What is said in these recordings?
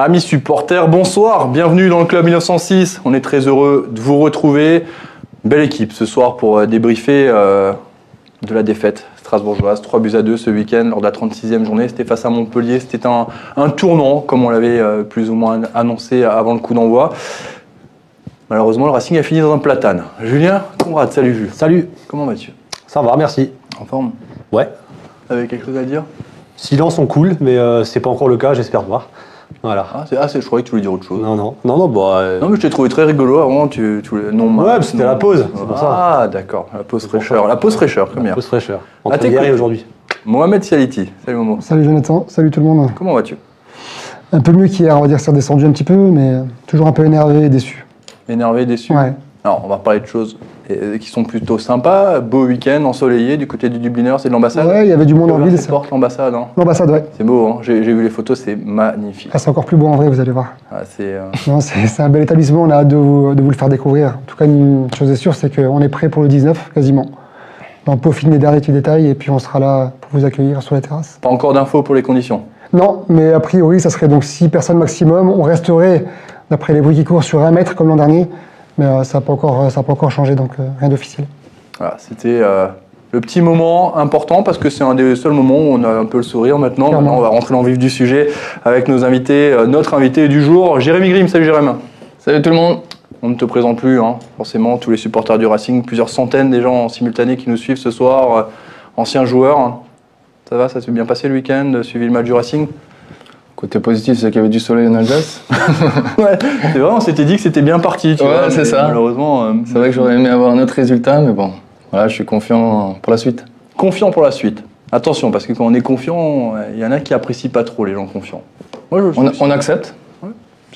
Amis supporters, bonsoir, bienvenue dans le club 1906. On est très heureux de vous retrouver. Belle équipe ce soir pour euh, débriefer euh, de la défaite strasbourgeoise. 3 buts à 2 ce week-end lors de la 36e journée. C'était face à Montpellier. C'était un, un tournant, comme on l'avait euh, plus ou moins annoncé avant le coup d'envoi. Malheureusement, le Racing a fini dans un platane. Julien Conrad, salut Jules. Salut, Comment vas-tu? Ça va, merci. En forme? Ouais. T'avais quelque chose à dire? Silence, on coule, mais euh, c'est pas encore le cas, j'espère voir. Voilà. ah, c'est, ah, c'est- je croyais que tu voulais dire autre chose. Non, non, non, non, bah. euh, Non, mais je t'ai trouvé très rigolo avant. Tu, tu voulais- non, Ouais, c'était la pause, c'est pour ça. Ah, d'accord. La pause fraîcheur. La pause fraîcheur, comme hier. pause fraîcheur. Ah, t'es et cool. aujourd'hui. Mohamed Sialiti. Salut Momo. Salut Jonathan, salut tout le monde. Comment vas-tu? Un peu mieux qu'hier, on va dire, c'est redescendu un petit peu, mais toujours un peu énervé et déçu. Énervé, déçu? Ouais. Alors, on va parler de choses euh, qui sont plutôt sympas. Beau week-end, ensoleillé, du côté du Dubliner, c'est de l'ambassade Ouais, il y avait du monde en ville. C'est l'ambassade. Hein. L'ambassade, ouais. C'est beau, hein. j'ai, vu les photos, c'est magnifique. Ah, c'est encore plus beau en vrai, vous allez voir. Ah, c'est, euh, un bel établissement, on a hâte de vous, de vous le faire découvrir. En tout cas, une chose est sûre, c'est qu'on est prêt pour le 19, quasiment. On peaufine les derniers petits détails et puis on sera là pour vous accueillir sur la terrasse. Pas encore d'infos pour les conditions. Non, mais a priori, ça serait donc 6 personnes maximum. On resterait, d'après les bruits qui courent, sur un mètre comme l'an dernier. Mais euh, ça n'a pas, encore- ça n'a pas encore changé, donc euh, rien d'officiel. Voilà, c'était euh, le petit moment important parce que c'est un des seuls moments où on a un peu le sourire maintenant. Clairement. Maintenant, on va rentrer dans le vif du sujet avec nos invités, euh, notre invité du jour, Jérémy Grimm. Salut Jérémy. Salut tout le monde. On ne te présente plus, hein, forcément, tous les supporters du Racing, plusieurs centaines des gens en simultané qui nous suivent ce soir, euh, anciens joueurs. hein. Ça va, ça s'est bien passé le week-end, euh, suivi le match du Racing? Côté positif, c'est qu'il y avait du soleil en Alsace. Ouais, c'est vrai, on s'était dit que c'était bien parti, tu Ouais, c'est ça. Malheureusement, euh, C'est vrai que j'aurais aimé avoir un autre résultat, mais bon, voilà, je suis confiant pour la suite. confiant pour la suite. Attention, parce que quand on est confiant, euh, il y en a qui apprécient pas trop les gens confiants. Moi, je, On, on accepte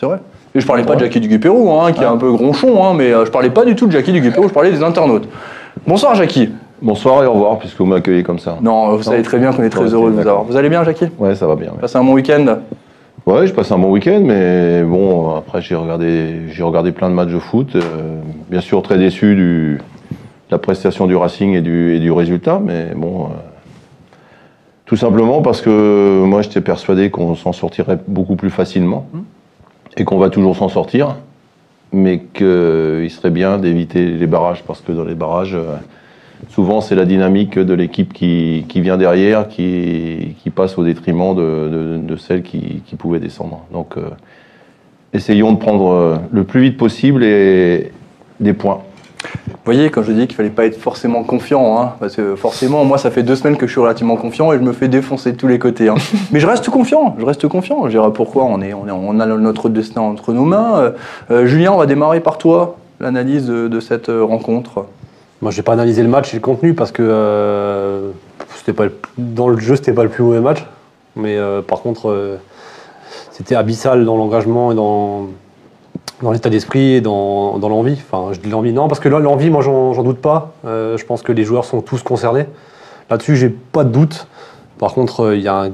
C'est vrai. Et je parlais pas de Ouais. Jackie Duguay-Pérou, hein, qui est un peu gronchon, hein, mais euh, je parlais pas du tout de Jackie Duguay-Pérou, je parlais des internautes. Bonsoir Jackie. Bonsoir et au revoir, puisque vous m'accueillez comme ça. Non, vous savez très bien qu'on est très heureux de vous avoir. Vous allez bien Jackie? Ouais, ça va bien. Ouais, Passez un bon week-end? Ouais, je passe un bon week-end, mais bon, après j'ai regardé, j'ai regardé plein de matchs de foot. euh, bien sûr, très déçu du, de la prestation du Racing et du, et du résultat, mais bon, euh, tout simplement parce que moi j'étais persuadé qu'on s'en sortirait beaucoup plus facilement et qu'on va toujours s'en sortir, mais qu'il serait bien d'éviter les barrages parce que dans les barrages. euh, Souvent, c'est la dynamique de l'équipe qui, qui vient derrière, qui, qui passe au détriment de, de, de celle qui, qui pouvait descendre. Donc, euh, essayons de prendre euh, le plus vite possible et des points. Vous voyez, quand je dis qu'il fallait pas être forcément confiant, hein, parce que forcément, moi, ça fait deux semaines que je suis relativement confiant et je me fais défoncer de tous les côtés. hein. Mais je reste confiant, je reste confiant. Je dirais pourquoi on, est, on, est, on a notre destin entre nos mains. Euh, Julien, on va démarrer par toi, l'analyse de, de cette rencontre. Moi, j'ai pas analysé le match et le contenu parce que euh, c'était pas dans le jeu, c'était pas le plus mauvais match. Mais euh, par contre, euh, c'était abyssal dans l'engagement et dans, dans l'état d'esprit et dans, dans l'envie. Enfin, je dis l'envie, non, parce que là, l'envie, moi, j'en j'en doute pas. Je pense que les joueurs sont tous concernés. Là-dessus, j'ai pas de doute. Par contre, il y a un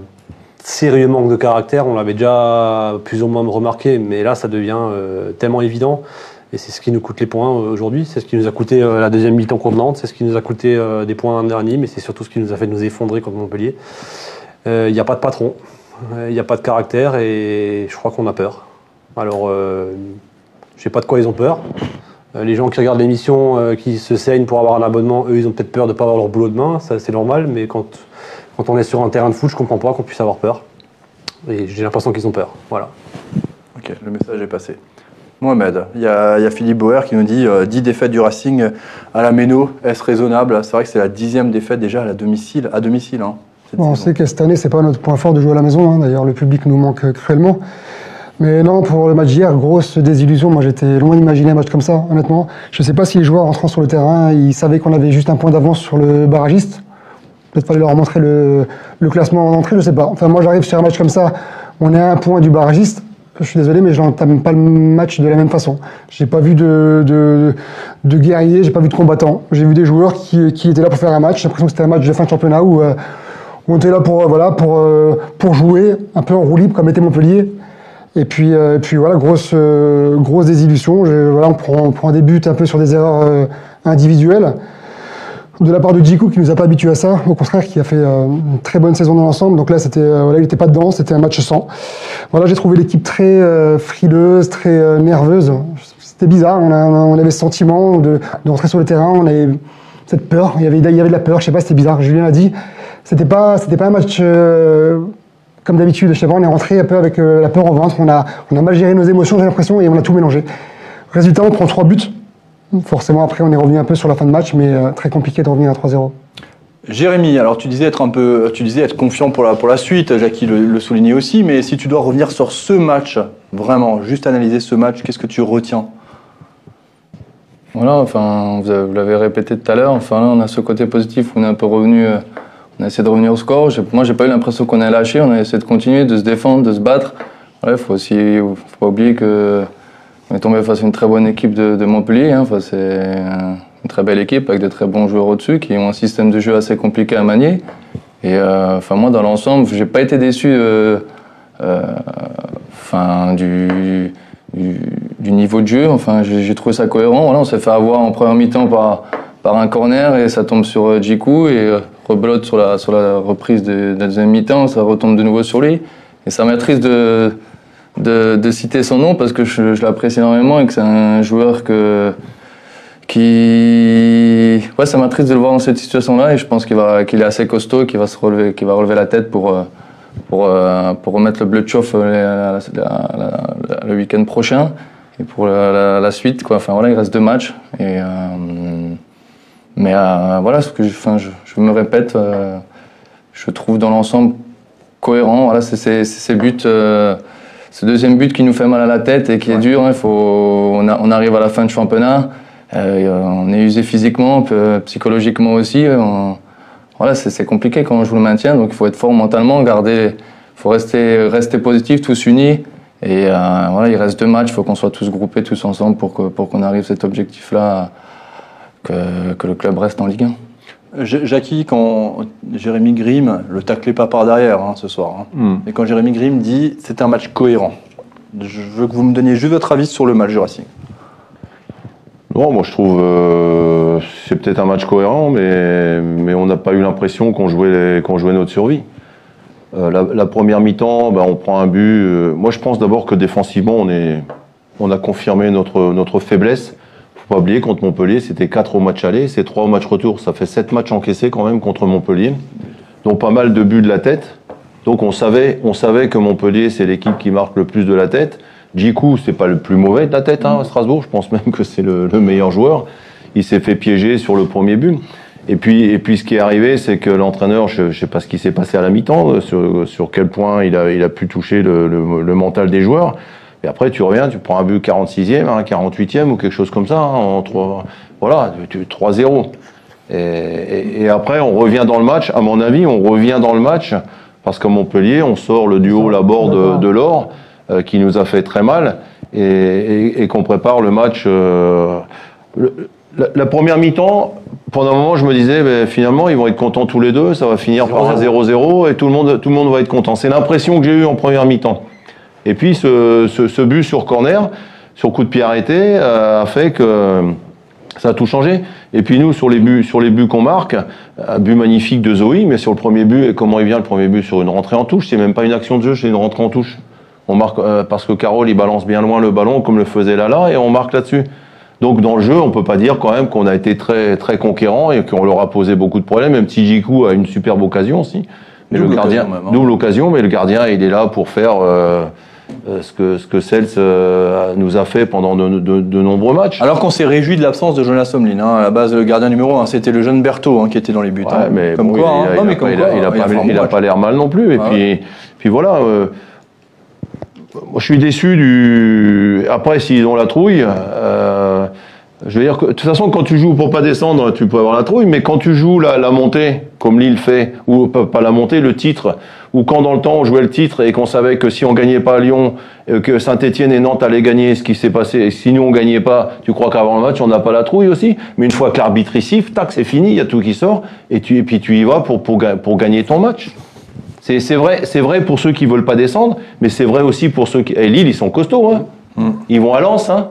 sérieux manque de caractère. On l'avait déjà plus ou moins remarqué, mais là, ça devient tellement évident. Et c'est ce qui nous coûte les points euh, aujourd'hui. C'est ce qui nous a coûté euh, la deuxième mi-temps contre Nantes. C'est ce qui nous a coûté euh, des points dernier, mais c'est surtout ce qui nous a fait nous effondrer contre Montpellier. Il n'y a pas de patron, il n'y a pas de caractère et je crois qu'on a peur. Alors, je sais pas de quoi ils ont peur. Les gens qui regardent l'émission, qui se saignent pour avoir un abonnement, eux, ils ont peut-être peur de ne pas avoir leur boulot demain. Ça, c'est normal, mais quand, quand on est sur un terrain de foot, je comprends pas qu'on puisse avoir peur. Et j'ai l'impression qu'ils ont peur. Voilà. Ok, le message est passé. Mohamed, il y a, il y a Philippe Bauer qui nous dit euh, 10 défaites du Racing à la Méno, est-ce raisonnable? C'est vrai que c'est la dixième défaite déjà à la domicile, à domicile. Hein, Bon, on sait que cette année, c'est pas notre point fort de jouer à la maison. hein. D'ailleurs, le public nous manque euh, cruellement. Mais non, pour le match d'hier, grosse désillusion. Moi, j'étais loin d'imaginer un match comme ça, honnêtement. Je sais pas si les joueurs entrant sur le terrain, ils savaient qu'on avait juste un point d'avance sur le barragiste. Peut-être fallait leur montrer le, le classement en entrée, je sais pas. Enfin, moi, j'arrive sur un match comme ça, on est à un point du barragiste. Je suis désolé, mais je n'entame pas le match de la même façon. J'ai pas vu de, de, de guerriers, j'ai pas vu de combattants. J'ai vu des joueurs qui, qui étaient là pour faire un match. J'ai l'impression que c'était un match de fin de championnat où, euh, on était là pour, euh, voilà, pour, euh, pour jouer, un peu en roue libre comme était Montpellier. Et puis, et puis voilà, grosse, grosse désillusion. Voilà, on, prend, on prend des buts un peu sur des erreurs individuelles. De la part de Djikou qui nous a pas habitués à ça, au contraire qui a fait euh, une très bonne saison dans l'ensemble. Donc là, c'était, euh, voilà, il n'était pas dedans, c'était un match sans. Voilà, j'ai trouvé l'équipe très euh, frileuse, très euh, nerveuse. C'était bizarre. On, a- on avait ce sentiment de, de rentrer sur le terrain. On avait cette peur. Il y avait, il y avait de la peur. Je sais pas, c'était bizarre. Julien l'a dit. C'était pas, c'était pas un match euh, comme d'habitude. Je sais pas, on est rentré un peu avec euh, la peur au ventre. On a, on a mal géré nos émotions, j'ai l'impression, et on a tout mélangé. Résultat, on prend trois buts. Forcément, après, on est revenu un peu sur la fin de match, mais euh, très compliqué de revenir à 3-0. Jérémy, alors tu disais être un peu, tu disais être confiant pour la, pour la suite, Jackie le, le soulignait aussi, mais si tu dois revenir sur ce match, vraiment, juste analyser ce match, qu'est-ce que tu retiens? Voilà, enfin, vous avez- vous l'avez répété tout à l'heure, enfin là, on a ce côté positif où on est un peu revenu, euh, on a essayé de revenir au score. J'ai- Moi, j'ai pas eu l'impression qu'on a lâché, on a essayé de continuer, de se défendre, de se battre. Il faut aussi, faut pas oublier que on est tombé face à une très bonne équipe de, Montpellier. hein. Enfin, c'est une très belle équipe avec de très bons joueurs au-dessus qui ont un système de jeu assez compliqué à manier. Et euh, enfin, moi, dans l'ensemble, j'ai pas été déçu. euh, euh, enfin, du, niveau de jeu. Enfin, j'ai trouvé ça cohérent. Voilà, on s'est fait avoir en première mi-temps par, par un corner et ça tombe sur Djikou et rebelote sur la, sur la reprise de, la deuxième mi-temps, ça retombe de nouveau sur lui. Et ça m'attriste de, de, citer son nom parce que je, l'apprécie énormément et que c'est un joueur que, qui. Ouais, ça m'attriste de le voir dans cette situation-là et je pense qu'il va, est assez costaud qu'il va, se relever, qu'il va relever la tête pour. euh, pour, euh, pour remettre le bleu de chauffe euh, le week-end prochain et pour la, suite. Quoi. Enfin, voilà, il reste deux matchs. Et, mais voilà, ce que je, enfin, je, me répète, je trouve dans l'ensemble cohérent. Voilà, c'est ces buts, ce deuxième but qui nous fait mal à la tête et qui est dur. hein. Faut, on, a- on arrive à la fin du championnat. euh, on est usé physiquement, psychologiquement aussi. on- voilà, c'est compliqué quand on joue le maintien, donc il faut être fort mentalement, garder, faut rester, rester positif, tous unis. Et euh, voilà, il reste deux matchs, il faut qu'on soit tous groupés, tous ensemble pour qu'on arrive à cet objectif-là, que, que le club reste en Ligue 1. Jackie, quand Jérémy Grimm, le taclait pas par derrière hein, ce soir, hein. Hmm. et quand Jérémy Grimm dit c'est un match cohérent, je veux que vous me donniez juste votre avis sur le match du Racing. Non, moi je trouve euh, c'est peut-être un match cohérent, mais, mais on n'a pas eu l'impression qu'on jouait, qu'on jouait notre survie. Euh, la, la première mi-temps, ben, on prend un but. euh, moi je pense d'abord que défensivement, on, est, on a confirmé notre, notre faiblesse. Faut pas oublier, contre Montpellier, c'était 4 au match aller, c'est 3 au match retour. Ça fait 7 matchs encaissés quand même contre Montpellier. Donc pas mal de buts de la tête. Donc on savait, on savait que Montpellier, c'est l'équipe qui marque le plus de la tête. Djikou, c'est pas le plus mauvais de la tête hein, à Strasbourg. Je pense même que c'est le, le meilleur joueur. Il s'est fait piéger sur le premier but. Et puis, et puis ce qui est arrivé, c'est que l'entraîneur, je ne sais pas ce qui s'est passé à la mi-temps, euh, sur, sur quel point il a, il a pu toucher le- le mental des joueurs. Et après, tu reviens, tu prends un but 46e, hein, 48e ou quelque chose comme ça, hein, en trois- voilà, tu- 3-0. Et, et- et après, on revient dans le match. À mon avis, on revient dans le match parce qu'à Montpellier, on sort le duo Laborde de, de l'or euh, qui nous a fait très mal et, et- et qu'on prépare le match. euh, le- la, la première mi-temps, pendant un moment, je me disais, ben, finalement, ils vont être contents tous les deux, ça va finir par un 0-0 et tout le, monde, tout le monde va être content. C'est l'impression que j'ai eue en première mi-temps. Et puis, ce, ce- ce but sur corner, sur coup de pied arrêté, euh, a fait que ça a tout changé. Et puis nous, sur les buts, sur les buts qu'on marque, un but magnifique de Zoé, mais sur le premier but, et comment il vient le premier but sur une rentrée en touche C'est même pas une action de jeu, c'est une rentrée en touche. On marque euh, parce que Carole il balance bien loin le ballon comme le faisait Lala et on marque là-dessus. Donc dans le jeu, on peut pas dire quand même qu'on a été très très conquérant et qu'on leur a posé beaucoup de problèmes. Même si Jiku a une superbe occasion aussi. Mais Double le gardien, occasion même, hein. double occasion, mais le gardien il est là pour faire euh, euh, ce que ce que Cels euh, nous a fait pendant de, de- de nombreux matchs. Alors qu'on s'est réjoui de l'absence de Jonas Somlin, hein, à la base le gardien numéro 1, c'était le jeune Berthaud hein, qui était dans les buts. Ouais, hein. mais comme bon, quoi, il, a, Non, il a pas, l'air mal non plus. Et Ah puis, puis voilà. euh, moi, je suis déçu du. Après, s'ils ont la trouille, euh, je veux dire que de toute façon, quand tu joues pour pas descendre, tu peux avoir la trouille. Mais quand tu joues la, la montée, comme Lille fait, ou pas la montée, le titre, ou quand dans le temps on jouait le titre et qu'on savait que si on gagnait pas à Lyon, euh, que Saint-Etienne et Nantes allaient gagner, ce qui s'est passé, et si nous on gagnait pas, tu crois qu'avant le match on n'a pas la trouille aussi? Mais une fois que l'arbitre y siffle, tac, c'est fini, il y a tout qui sort, et, tu, et puis tu y vas pour, pour, ga- pour gagner ton match. C'est vrai, c'est vrai pour ceux qui veulent pas descendre, mais c'est vrai aussi pour ceux qui. Et Lille, ils sont costauds, hein. Ils vont à Lens, hein.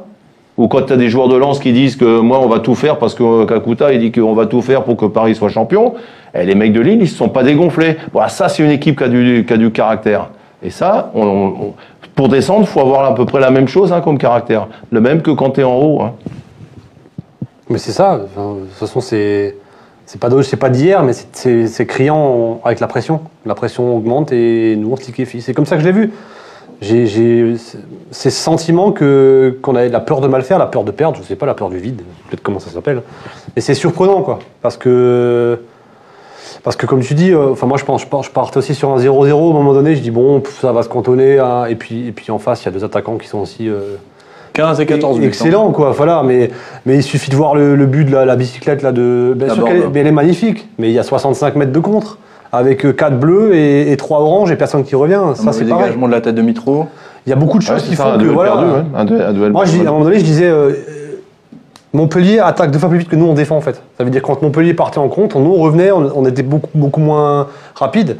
Ou quand tu as des joueurs de Lens qui disent que moi on va tout faire parce que euh, Kakuta il dit qu'on va tout faire pour que Paris soit champion, et les mecs de Lille ils se sont pas dégonflés. Voilà, ça c'est une équipe qui a du, qui a du caractère. Et ça, pour descendre, faut avoir à peu près la même chose hein, comme caractère. Le même que quand tu es en haut. hein. Mais c'est ça. de toute façon, c'est c'est pas d'hier, mais c'est- criant avec la pression. La pression augmente et nous on se. C'est comme ça que je l'ai vu. J'ai ces sentiments que qu'on avait la peur de mal faire, la peur de perdre, je sais pas, la peur du vide, peut-être comment ça s'appelle. Et c'est surprenant quoi, parce que parce que comme tu dis, euh, enfin moi je pense, je par- je partais aussi sur un 0-0 au moment donné, je dis bon ça va se cantonner, hein, et puis et puis en face il y a deux attaquants qui sont aussi euh, 15 et 14 buts. hein. Excellent, quoi. Voilà, mais, mais il suffit de voir le, le but de la, la bicyclette là de. Bien sûr qu'elle est, elle est magnifique, mais il y a 65 mètres de contre avec 4 bleus et, 3 oranges et personne qui revient. Ça c'est pareil. dégagement de la tête de Mitro. Il y a beaucoup de choses qui ça, font un que duel voilà. perdu, ouais. un, duel, un duel Moi, à un moment donné, je disais. euh, euh, Montpellier attaque deux fois plus vite que nous on défend en fait. Ça veut dire que quand Montpellier partait en contre, nous on revenait, on, on était beaucoup, beaucoup moins rapide,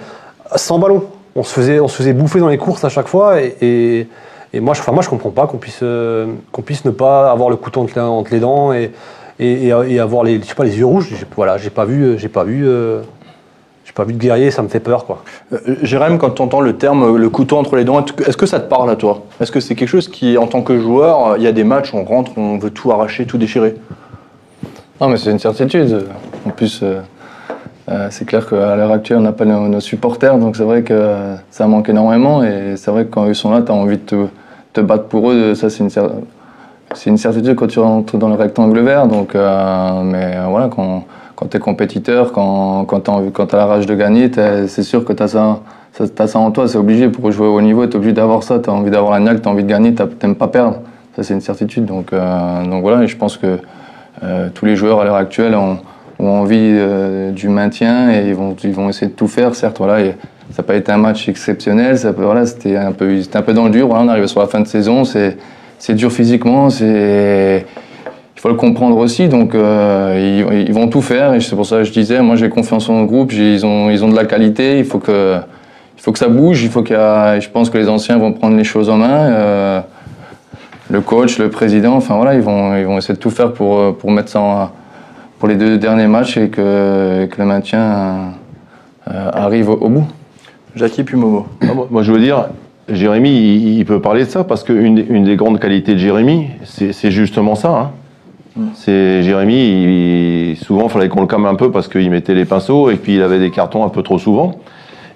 sans ballon. On se, faisait, on se faisait bouffer dans les courses à chaque fois et, et, et moi, je, enfin, moi je comprends pas qu'on puisse, euh, qu'on puisse ne pas avoir le couteau entre, les- entre les dents et, et, et- et avoir les, je sais pas, les yeux rouges. Voilà, j'ai pas vu, euh, j'ai pas vu, euh, j'ai pas vu de guerrier, ça me fait peur quoi. Euh, Jérém, quand tu entends le terme euh, le couteau entre les dents, est-ce que ça te parle à toi? Est-ce que c'est quelque chose qui, en tant que joueur, euh, il y a des matchs, on rentre, on veut tout arracher, tout déchirer? Non, mais c'est une certitude. En plus, euh, euh, c'est clair qu'à l'heure actuelle, on n'a pas nos, nos supporters, donc c'est vrai que euh, ça manque énormément. Et c'est vrai que quand ils sont là, tu as envie de te, te battre pour eux. Ça, c'est une, cer- c'est une certitude quand tu rentres dans le rectangle vert. Donc, euh, mais euh, voilà, quand, quand tu es compétiteur, quand, quand tu as la rage de gagner, c'est sûr que tu as ça. ça en toi, c'est obligé pour jouer au haut niveau, tu es obligé d'avoir ça, tu as envie d'avoir la niaque, tu as envie de gagner, tu n'aimes pas perdre. Ça, c'est une certitude. Donc, euh, voilà, et je pense que euh, tous les joueurs à l'heure actuelle ont, envie euh, du maintien et ils vont, ils vont essayer de tout faire. Certes, voilà, ça n'a pas été un match exceptionnel. Voilà, c'était un peu, un peu dans le dur. Voilà, on arrive sur la fin de saison. C'est dur physiquement. C'est, il faut le comprendre aussi. Donc, euh, ils, ils vont tout faire. Et c'est pour ça que je disais, moi, j'ai confiance en le groupe. Ils ont, ils ont de la qualité. Il faut que, il faut que ça bouge. Il faut qu'il y a, je pense que les anciens vont prendre les choses en main. Euh, le coach, le président, enfin voilà, ils vont, ils vont essayer de tout faire pour, euh, pour mettre ça en, pour les deux derniers matchs et que, que le maintien euh, arrive au, au bout. Jackie puis Momo. Ah, moi- Moi, je veux dire, Jérémy, il, il peut parler de ça parce qu'une des- une des grandes qualités de Jérémy, c'est c'est justement ça. hein. C'est Jérémy, il- souvent, il fallait qu'on le calme un peu parce qu'il mettait les pinceaux et puis il avait des cartons un peu trop souvent.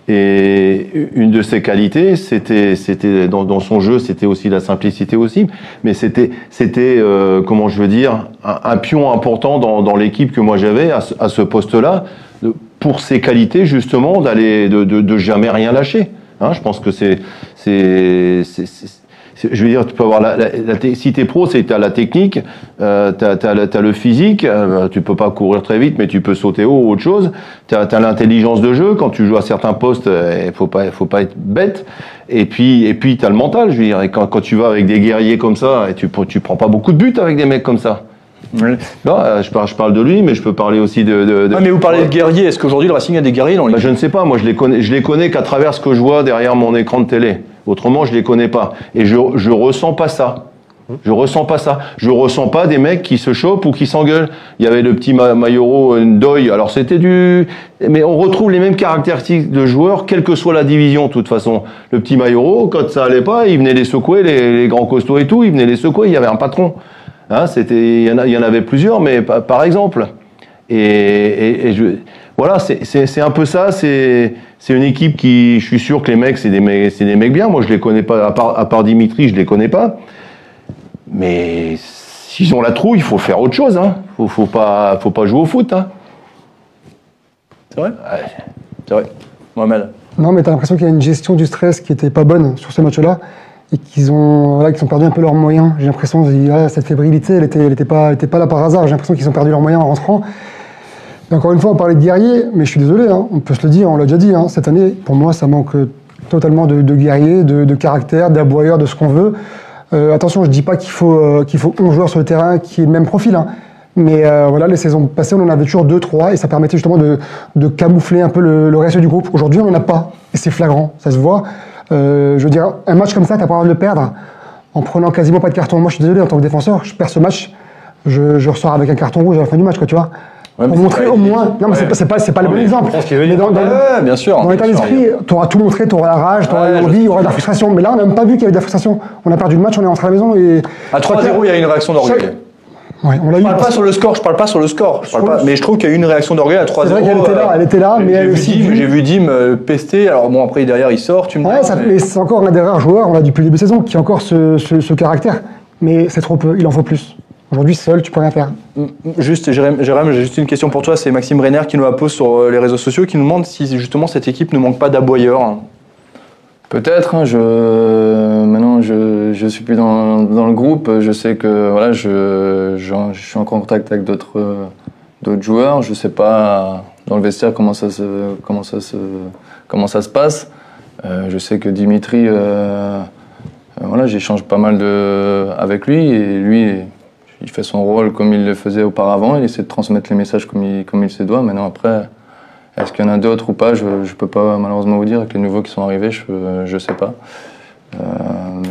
Et une de ses qualités, c'était, c'était dans, son jeu, c'était aussi la simplicité aussi, mais c'était, c'était, euh, comment je veux dire, un, pion important dans, dans l'équipe que moi j'avais à ce, à ce poste-là, pour ses qualités justement d'aller, de, de, de jamais rien lâcher. Hein, je pense que c'est, c'est- c'est- c'est- je veux dire, tu peux avoir la, la, la si t'es pro, c'est t'as la technique, euh, t'as, t'as, le- physique, euh, tu peux pas courir très vite, mais tu peux sauter haut ou autre chose. T'as, t'as l'intelligence de jeu quand tu joues à certains postes, euh, il faut pas, faut pas être bête. Et puis, et puis t'as le mental, je veux dire. Et quand, quand tu vas avec des guerriers comme ça, et tu, tu prends pas beaucoup de buts avec des mecs comme ça. Non, euh, je parle, je parle de lui, mais je peux parler aussi de. de, de- Ah, mais vous parlez de guerriers. Est-ce qu'aujourd'hui le Racing a des guerriers dans bah, l'équipe je ne sais pas, moi je les connais, je les connais qu'à travers ce que je vois derrière mon écran de télé. Autrement, je les connais pas. Et je, je ressens pas ça. Je ressens pas ça. Je ressens pas des mecs qui se chopent ou qui s'engueulent. Il y avait le petit Ma- Mayoro Ndoye. Alors c'était du, mais on retrouve les mêmes caractéristiques de joueurs, quelle que soit la division, de toute façon. Le petit Mayoro, quand ça allait pas, il venait les secouer, les, les grands costauds et tout, il venait les secouer. Il y avait un patron. Hein, il y en avait plusieurs, mais pa- par exemple. Et- et je, voilà, c'est- un peu ça. C'est une équipe qui, je suis sûr que les mecs, c'est des mecs, c'est des mecs bien. Moi, je les connais pas. À part, à part Dimitri, je les connais pas. Mais s'ils ont la trouille, il faut faire autre chose. Hein. Faut, faut pas, faut pas jouer au foot. Hein. C'est vrai? C'est vrai. Mohamed. Non, mais tu as l'impression qu'il y a une gestion du stress qui était pas bonne sur ce match-là et qu'ils ont, voilà, qu'ils ont perdu un peu leurs moyens. J'ai l'impression que voilà, cette fébrilité, elle était, elle était, pas, elle était pas là par hasard. J'ai l'impression qu'ils ont perdu leurs moyens en rentrant. Encore une fois, on parlait de guerriers, mais je suis désolé, hein, on peut se le dire, on l'a déjà dit. hein, cette année, pour moi, ça manque euh, totalement de, de guerriers, de, caractère, d'aboyeurs, de ce qu'on veut. Euh, attention, je dis pas qu'il faut, euh, qu'il faut 11 joueurs sur le terrain qui aient le même profil. hein. Mais voilà, les saisons passées, on en avait toujours 2-3 et ça permettait justement de, de camoufler un peu le, reste du groupe. Aujourd'hui, on n'en a pas et c'est flagrant, ça se voit. Je veux dire, un match comme ça, t'as pas le de le perdre en prenant quasiment pas de carton. Moi, je suis désolé, en tant que défenseur, je perds ce match, je, je ressors avec un carton rouge à la fin du match, quoi, tu vois. Ouais, pour montrer pas- au moins. Non, mais c'est Ouais. pas- c'est pas, c'est pas le Non, bon mais exemple. je Mais dans, dans- Ouais, bien sûr. dans l'état d'esprit, tu auras tout montré, tu auras la rage, tu auras l'envie, il y aura de la frustration. Mais là, on n'a même pas vu qu'il y avait de la frustration. On a perdu le match, on est rentré à la maison et. À 3-0, il y a une réaction d'orgueil. Chaque- Ouais, on Je parle pas sur le score, je parle pas sur le score, je parle pas, mais je trouve qu'il y a eu une réaction d'orgueil à 3-0. C'est vrai qu'elle était là, elle était là, mais j'ai elle vu aussi J'ai vu Dim euh, pester, alors bon après derrière il sort, tu me Ouais, ça- mais- c'est encore un des rares joueurs, on l'a depuis le début de saison, qui a encore ce, ce- ce caractère. Mais c'est trop peu, il en faut plus. Aujourd'hui, seul, tu peux rien faire. Juste, Jérém, j'ai juste une question pour toi. C'est Maxime Renner qui nous la pose sur euh, les réseaux sociaux, qui nous demande si justement cette équipe ne manque pas d'aboyeurs. Peut-être, hein, je, maintenant je, je suis plus dans, dans le groupe, je sais que voilà, je, je, je suis en contact avec d'autres euh, d'autres joueurs, je sais pas dans le vestiaire comment ça se, comment ça se, comment ça se passe. Euh, je sais que Dimitri, euh, euh, voilà, j'échange pas mal de, avec lui et lui, il fait son rôle comme il le faisait auparavant, il essaie de transmettre les messages comme il, comme il se doit. Maintenant après, est-ce qu'il y en a d'autres ou pas? Je ne peux pas malheureusement vous dire. Avec les nouveaux qui sont arrivés, je ne sais pas. Euh,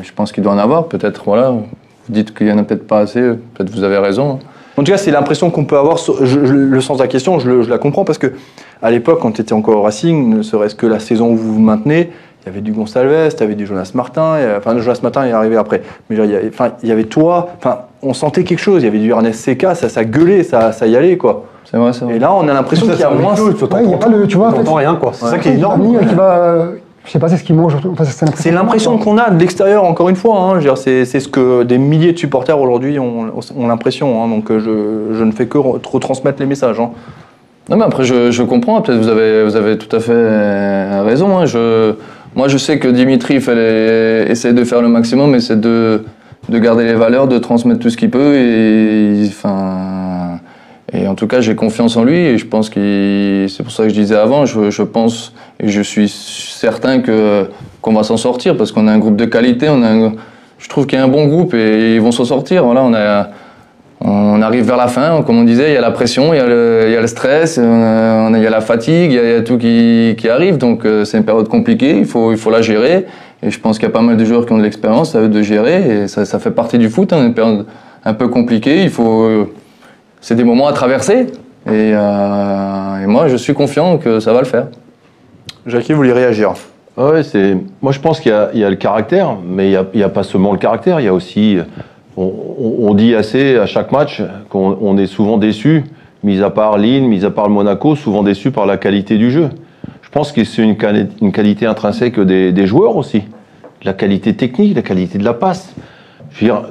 je pense qu'il doit en avoir. Peut-être, voilà. Vous dites qu'il n'y en a peut-être pas assez. Peut-être vous avez raison. En tout cas, c'est l'impression qu'on peut avoir. le sens de la question, je, je la comprends parce que à l'époque, quand tu étais encore au Racing, ne serait-ce que la saison où vous vous maintenez, il y avait du Gonçalves, tu avais du Jonas Martin. et, euh, Enfin, Jonas Martin est arrivé après. Mais genre, il y avait, enfin, il y avait toi. Enfin, on sentait quelque chose. Il y avait du Ernest Seca, ça, ça gueulait, ça, ça y allait quoi. C'est vrai, c'est vrai. Et là, on a l'impression qu'il y a moins. Ouais, il y a pas le- tu vois, en fait, t'entends rien, quoi. C'est ça qui est Il y a énorme. Amir qui va. euh, Je sais pas, c'est ce qui mange. Enfin, c'est l'impression. C'est l'impression qu'on a de l'extérieur, encore une fois. hein. Je veux dire, C'est c'est ce que des milliers de supporters aujourd'hui ont, ont l'impression. hein. Donc euh, je, je ne fais que re- retransmettre les messages. hein. Non, mais après, je, je comprends. Peut-être vous avez, vous avez tout à fait euh, raison. hein. Je, moi, je sais que Dimitri il fallait essayer de faire le maximum, essayer de, de garder les valeurs, de transmettre tout ce qu'il peut. Et, en tout cas, j'ai confiance en lui. Et je pense qu'il. C'est pour ça que je disais avant. Je, pense et je suis certain que qu'on va s'en sortir parce qu'on a un groupe de qualité. On a je trouve qu'il y a un bon groupe et ils vont s'en sortir. Voilà, on a. On arrive vers la fin, comme on disait, il y a la pression, il y a le, il y a le stress, il y a la fatigue, il y a, il y a tout qui, qui arrive. Donc euh, c'est une période compliquée, il faut, il faut la gérer. Et je pense qu'il y a pas mal de joueurs qui ont de l'expérience, à eux de gérer. Et ça, ça fait partie du foot, hein, une période un peu compliquée. Il faut, euh, c'est des moments à traverser. Et, euh, et moi, je suis confiant que ça va le faire. Jackie voulait réagir. Ah Ouais, c'est. Moi, je pense qu'il y, a- il y a le caractère, mais il n'y a, il y a pas seulement le caractère. Il y a aussi. On, dit assez à chaque match qu'on on est souvent déçu, mis à part Lille, mis à part le Monaco, souvent déçu par la qualité du jeu. Je pense que c'est une, une qualité intrinsèque des, joueurs aussi. La qualité technique, la qualité de la passe. Je veux dire,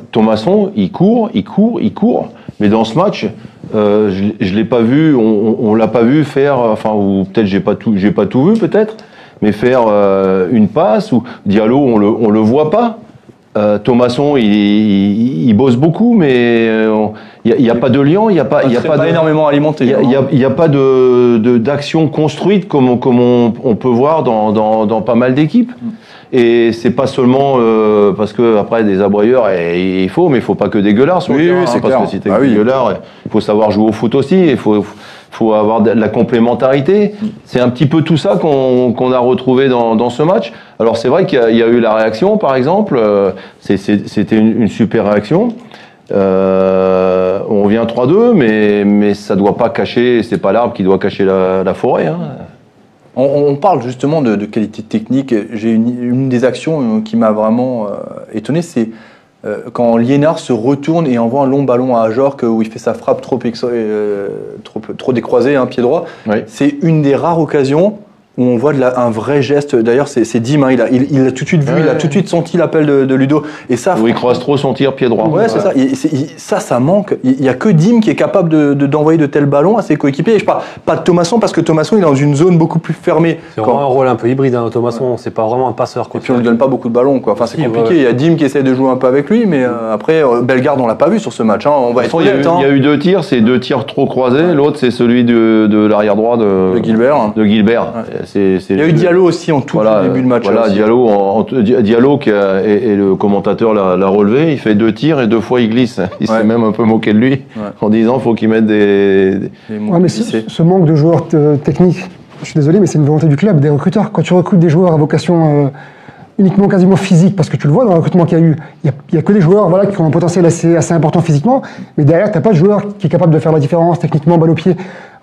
il court, il court, il court. Mais dans ce match, euh, je, je l'ai pas vu, on, on l'a pas vu faire, enfin, peut-être j'ai pas tout, pas tout vu peut-être, mais faire euh, une passe ou Diallo, on le, on le voit pas. Euh, Thomasson, il, il, il bosse beaucoup, mais euh, il n'y a, pas de lien, il n'y a pas, il y a pas, de, énormément alimenté. il y a, pas de, d'action construite comme, on- comme on, on peut voir dans, dans, dans pas mal d'équipes. Et c'est pas seulement euh, parce que après des aboyeurs, eh, il faut, mais il faut pas que des gueulards sur Oui, le terrain, oui, c'est hein, parce clair. que si t'es Ah oui. gueulards, il faut savoir jouer au foot aussi, il faut, faut avoir de la complémentarité. C'est un petit peu tout ça qu'on a retrouvé dans, ce match. Alors c'est vrai qu'il y, a- eu la réaction, par exemple, euh, c'était une, super réaction. Euh, on revient 3-2, mais, mais ça doit pas cacher, c'est pas l'arbre qui doit cacher la, forêt. hein. On, parle justement de, qualité technique. J'ai une, des actions euh, qui m'a vraiment euh, étonné, c'est quand Liénard se retourne et envoie un long ballon à Ajorc où il fait sa frappe trop, exo- euh, trop, trop décroisée, un pied droit. Oui. C'est une des rares occasions où on voit de la- un vrai geste. D'ailleurs, c'est c'est Dim, hein, il, a, il, il a tout de suite vu, Ouais. il a tout de suite senti l'appel de, de Ludo. Et ça, Où il croise trop son tir pied droit. Ouais, c'est ça. Il- c'est- il- ça, ça manque. Il n'y a que Dim qui est capable d'envoyer de, d'envoyer de tels ballons à ses coéquipiers. Et je parle pas de Thomasson parce que Thomasson il est dans une zone beaucoup plus fermée. C'est Quand- vraiment un rôle un peu hybride, hein, Thomasson. C'est pas vraiment un passeur. Et puis on lui donne pas beaucoup de ballons. Quoi. Enfin, c'est Si, compliqué. ouais, ouais. Il y a Dim qui essaie de jouer un peu avec lui, mais euh, après, euh, Bellegarde, on l'a pas vu sur ce match. hein. On va il y, a eu, honnête. hein. il y a eu deux tirs, c'est deux tirs trop croisés. L'autre, c'est celui de, de l'arrière droit de, De Gilbert. de Gilbert. C'est- c'est- Il y a eu Diallo aussi en tout Voilà, début de match. Voilà, aussi. Diallo, en- en- Di- Diallo qui a- et, et le commentateur l'a l'a relevé. Il fait deux tirs et deux fois il glisse. Il Ouais. s'est même un peu moqué de lui Ouais. en disant faut qu'il mette des, Ouais, mais ce, ce manque de joueurs techniques, je suis désolé, mais c'est une volonté du club, des recruteurs. Quand tu recrutes des joueurs à vocation euh, uniquement quasiment physique, parce que tu le vois dans le recrutement qu'il y a eu, il n'y a, que des joueurs voilà, qui ont un potentiel assez, assez important physiquement, mais derrière, tu n'as pas de joueur qui est capable de faire la différence techniquement, balle au pied.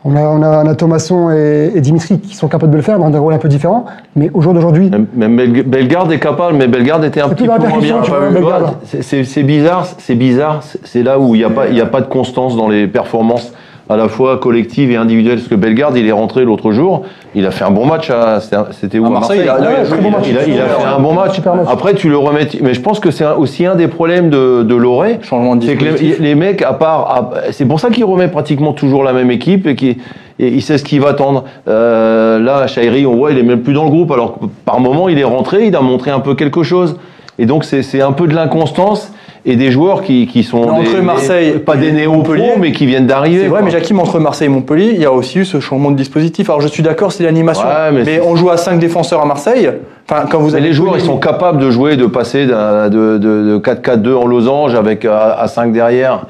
On a, on a, on a Thomasson et, et Dimitri qui sont capables de le faire dans des rôles un peu différents, mais au jour d'aujourd'hui, Même, Bellegarde est capable, mais Bellegarde était un petit plus peu moins bien. vois, Bellegarde. c'est- bizarre, c'est bizarre. c'est- là où il n'y a, pas- il y a pas de constance dans les performances à la fois collectives et individuelles. Parce que Bellegarde, il est rentré l'autre jour, il a fait un bon match. à- c'était- où À Marseille, il a- il a joué, il, a, bon match. il a- il a fait un bon match. Après, tu le remets. Mais je pense que c'est aussi un des problèmes de, de Loré. Changement de C'est que les, les mecs, à part, c'est pour ça qu'il remet pratiquement toujours la même équipe et, qui, et il sait ce qu'il va attendre. Euh, là, Chairi, on voit, il est même plus dans le groupe, alors que par moment, il est rentré, il a montré un peu quelque chose. Et donc, c'est c'est un peu de l'inconstance et des joueurs qui, qui sont entre des- Marseille des- pas et des néo Montpellier, mais qui viennent d'arriver. C'est vrai, quoi. mais Jacquim, entre Marseille et Montpellier, il y a aussi eu ce changement de dispositif. Alors je suis d'accord, c'est l'animation. Ouais, mais on joue à 5 défenseurs à Marseille. Enfin, quand vous avez les joueurs, ils sont capables de jouer, de passer de, de, de 4-4-2 en losange avec à, à 5 derrière.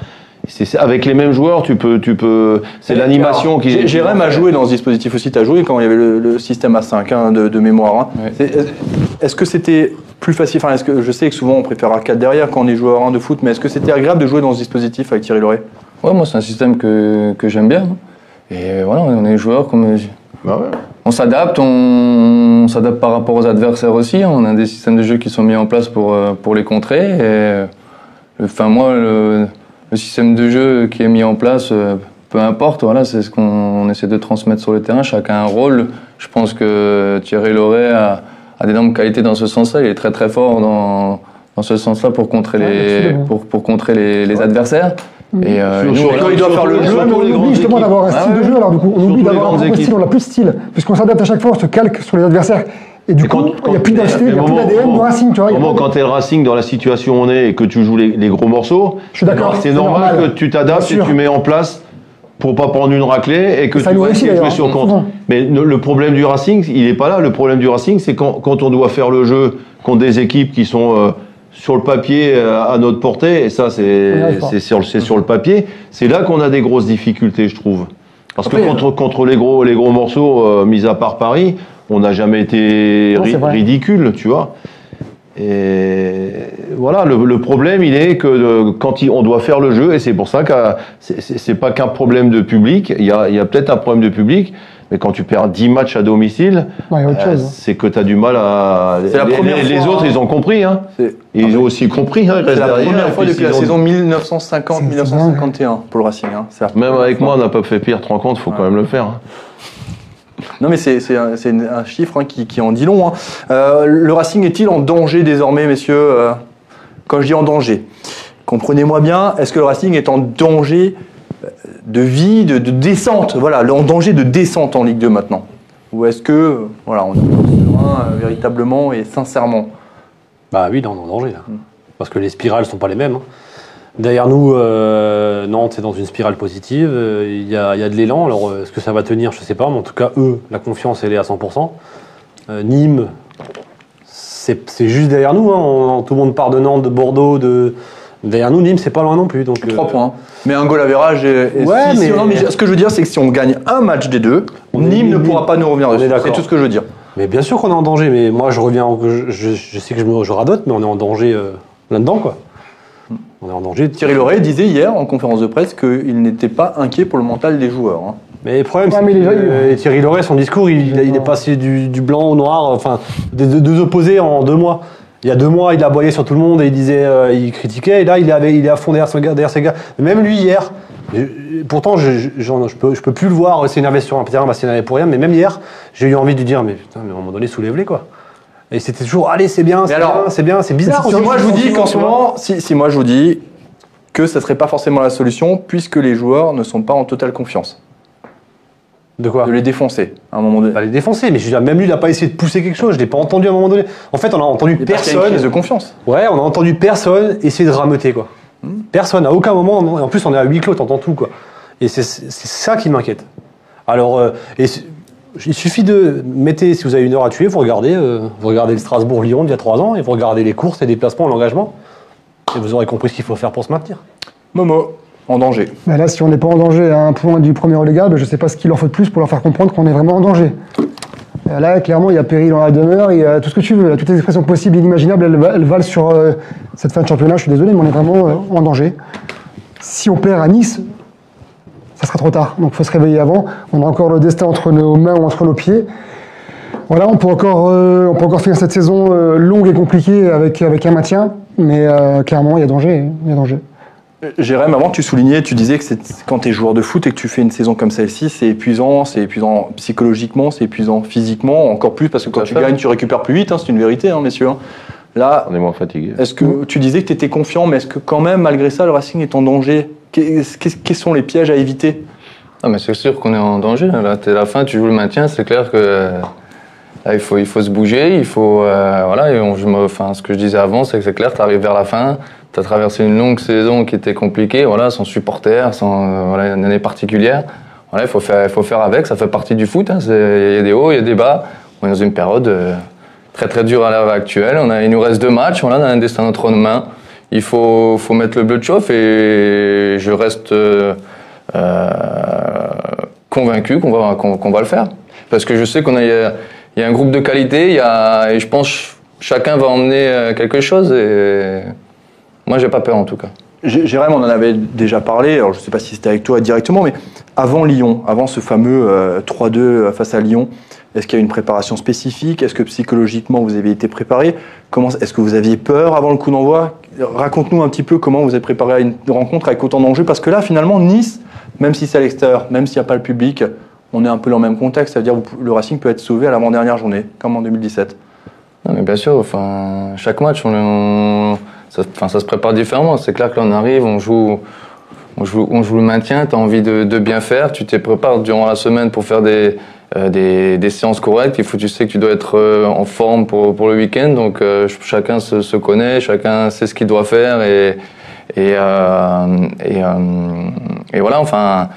C'est avec les mêmes joueurs, tu peux, tu peux. C'est l'animation qui. Jé- Jérém a joué dans ce dispositif aussi. Tu as joué quand il y avait le, le système A5 hein, de, de mémoire. hein. Est-ce que c'était plus facile enfin, est-ce que, Je sais que souvent on préfère à 4 derrière quand on est joueur 1 de foot, mais est-ce que c'était agréable de jouer dans ce dispositif avec Thierry Loret? Ouais, moi, c'est un système que, que j'aime bien. hein. Et voilà, on est joueurs comme. Bah ouais. On s'adapte, on, on s'adapte par rapport aux adversaires aussi. On a des systèmes de jeu qui sont mis en place pour, euh, pour les contrer. Et, euh, enfin, moi, le, le système de jeu qui est mis en place, euh, peu importe, voilà, c'est ce qu'on on essaie de transmettre sur le terrain. Chacun a un rôle. Je pense que Thierry Loret a, a d'énormes qualités dans ce sens-là. Il est très très fort dans, dans ce sens-là pour contrer Ouais, les, pour, pour contrer les, les adversaires. Et euh, nous, quand il doit faire le jeu, on oublie justement d'avoir un Ah style ouais. de jeu alors du coup on Surtout oublie d'avoir un style, on n'a plus de style, puisqu'on s'adapte à chaque fois, on se calque sur les adversaires. Et du Et coup, il n'y a plus d'identité, il n'y a plus d'ADN du Racing, tu vois. il y a Moment, quand t'es le Racing dans la situation où on est et que tu joues les, les gros morceaux, Je suis d'accord, c'est normal, normal. que tu t'adaptes et tu mets en place pour pas prendre une raclée et que Ça tu vas réussit, essayer de jouer sur hein, souvent. Mais le, problème du Racing, il est pas là. Le problème du Racing, c'est quand, quand on doit faire le jeu contre des équipes qui sont euh, sur le papier euh, à notre portée, et ça c'est sur, sur le papier, c'est là qu'on a des grosses difficultés, je trouve. Parce que contre, contre les, gros, les gros morceaux, euh, mis à part Paris, on n'a jamais été Non, ri- ridicule, tu vois. Et voilà, le, le problème, il est que euh, quand il- on doit faire le jeu, et c'est pour ça que c'est- pas qu'un problème de public, il y a, il y a peut-être un problème de public, mais quand tu perds 10 matchs à domicile, il euh, hein. c'est que tu as du mal à. La les, première les- les fois, autres, hein. ils ont compris. Hein. Ils ont aussi compris. Hein, ils c'est la derrière, première fois puis depuis la ont- saison C'est- c'est 1950-1951 pour le Racing. hein. Même avec fois. moi, on n'a pas fait pire, te rends compte, faut quand même le faire. Non, mais c'est un, chiffre hein, qui, qui en dit long. hein. Euh, le Racing est-il en danger désormais, messieurs euh, Quand je dis en danger, comprenez-moi bien, est-ce que le Racing est en danger euh, de vie, de, de descente? Voilà, en danger de descente en Ligue 2 maintenant Ou est-ce que, voilà, on est serein, euh, véritablement et sincèrement? Bah oui, là, on est en danger. Là. Parce que les spirales sont pas les mêmes. hein. Derrière nous, euh, Nantes est dans une spirale positive. euh, Il y, a, il y a de l'élan. Alors, euh, est-ce que ça va tenir Je sais pas. Mais en tout cas, eux, la confiance, elle est à 100%. Euh, Nîmes, c'est juste derrière nous. hein. On- tout le monde part de Nantes, de Bordeaux. De... Derrière nous, Nîmes, c'est pas loin non plus. Donc, euh, 3 points. Mais un goal average. Et, et Ouais, si- si- mais- non, mais ce que je veux dire, c'est que si on gagne un match des deux, On Nîmes ne pourra pas nous revenir dessus. C'est tout ce que je veux dire. Mais bien sûr qu'on est en danger. Mais moi, je reviens. Je, je- je sais que je, me, je radote, mais on est en danger euh, là-dedans, quoi. On est en danger. Thierry Loret disait hier en conférence de presse qu'il n'était pas inquiet pour le mental des joueurs. hein. Mais le problème, Ouais, c'est mais que les gens, euh, Thierry Loret, son discours, il, il est passé du, du blanc au noir, enfin, des deux, deux opposés en deux mois. Il y a deux mois, il aboyait sur tout le monde et il disait, euh, il critiquait, et là, il est, avec- il est à fond derrière, ce gars- derrière ses gars. Même lui, hier, je- pourtant, je, je, j'en- je peux, je peux plus le voir s'énerver sur un terrain, bah, s'énerver pour rien, mais même hier, j'ai eu envie de lui dire, mais putain, mais à un moment donné, soulève-les, quoi. Et c'était toujours, allez, c'est bien, c'est bien, c'est bien, c'est bizarre. Si moi je vous dis qu'en ce moment, si, si moi je vous dis que ce serait pas forcément la solution puisque les joueurs ne sont pas en totale confiance De quoi de les défoncer à un moment donné. Bah, les défoncer, mais je veux dire, même lui, il n'a pas essayé de pousser quelque chose, je l'ai pas entendu à un moment donné. En fait, on a entendu Et parce y a une personne. de confiance. Ouais, on a entendu personne essayer de rameuter, quoi. Personne, à aucun moment. on- En plus, on est à huis clos, t'entends tout, quoi. Et c'est ça qui m'inquiète. Alors, euh, et il suffit de. Mettez, si vous avez une heure à tuer, vous regardez, euh, vous regardez le Strasbourg-Lyon d'il y a trois ans, et vous regardez les courses, les déplacements, l'engagement, et vous aurez compris ce qu'il faut faire pour se maintenir. Momo, en danger. Mais là, si on n'est pas en danger à un point du premier relégable, je ne sais pas ce qu'il leur faut de plus pour leur faire comprendre qu'on est vraiment en danger. Euh, Là, clairement, il y a péril dans la demeure, il y a tout ce que tu veux. toutes les expressions possibles et inimaginables, elles, va- elles valent sur euh, cette fin de championnat. Je suis désolé, mais on est vraiment euh, en danger. Si on perd à Nice, ça sera trop tard. Donc, il faut se réveiller avant. On a encore le destin entre nos mains ou entre nos pieds. Voilà, on peut encore, euh, on peut encore finir cette saison euh, longue et compliquée avec, avec un maintien, mais euh, clairement, il y a danger. hein, Il y a danger. Jérém, avant tu soulignais, tu disais que quand tu es joueur de foot et que tu fais une saison comme celle-ci, c'est épuisant, c'est épuisant psychologiquement, c'est épuisant physiquement, encore plus parce que quand tu fait. gagnes, tu récupères plus vite, hein, c'est une vérité, hein, messieurs. hein. Là, On est moins fatigué. est-ce que tu disais que tu étais confiant, mais est-ce que quand même, malgré ça, le Racing est en danger Quels sont les pièges à éviter? Ah, mais c'est sûr qu'on est en danger. Là, t'es à la fin, tu joues le maintien, c'est clair que il, faut, il faut se bouger. Il faut, euh, voilà, et enfin, ce que je disais avant, c'est que c'est clair, tu arrives vers la fin, tu as traversé une longue saison qui était compliquée, voilà, sans supporters, sans euh, voilà, une année particulière. Voilà, il faut faire, faut faire avec, ça fait partie du foot. hein, Il y a des hauts, il y a des bas. On est dans une période euh, très très dure à l'heure actuelle. On a, il nous reste deux matchs, on a un destin entre nos mains. Il faut, mettre le bleu de chauffe et je reste. euh, euh, convaincu qu'on va, le faire. Parce que je sais qu'on a, il y a, un groupe de qualité, il y a, et je pense chacun va emmener euh, quelque chose et moi j'ai pas peur en tout cas. Jé- Jérém, on en avait déjà parlé, alors je ne sais pas si c'était avec toi directement, mais avant Lyon, avant ce fameux euh, 3-2 face à Lyon, est-ce qu'il y a une préparation spécifique? Est-ce que psychologiquement vous avez été préparé? Est-ce que vous aviez peur avant le coup d'envoi? Raconte-nous un petit peu comment vous êtes préparé à une rencontre avec autant d'enjeux, parce que là finalement Nice, même si c'est à l'extérieur, même s'il n'y a pas le public, on est un peu dans le même contexte, ça veut dire que le Racing peut être sauvé à l'avant-dernière journée, comme en 2017. Non, mais bien sûr, enfin, chaque match, ça, enfin, ça se prépare différemment. C'est clair que là, on arrive, on joue, on joue, on joue le maintien, tu as envie de, de bien faire, tu te prépares durant la semaine pour faire des, euh, des, des séances correctes. Il faut, tu sais que tu dois être euh, en forme pour, pour le week-end, donc euh, ch- chacun se, se connaît, chacun sait ce qu'il doit faire et, et, et, et voilà, enfin,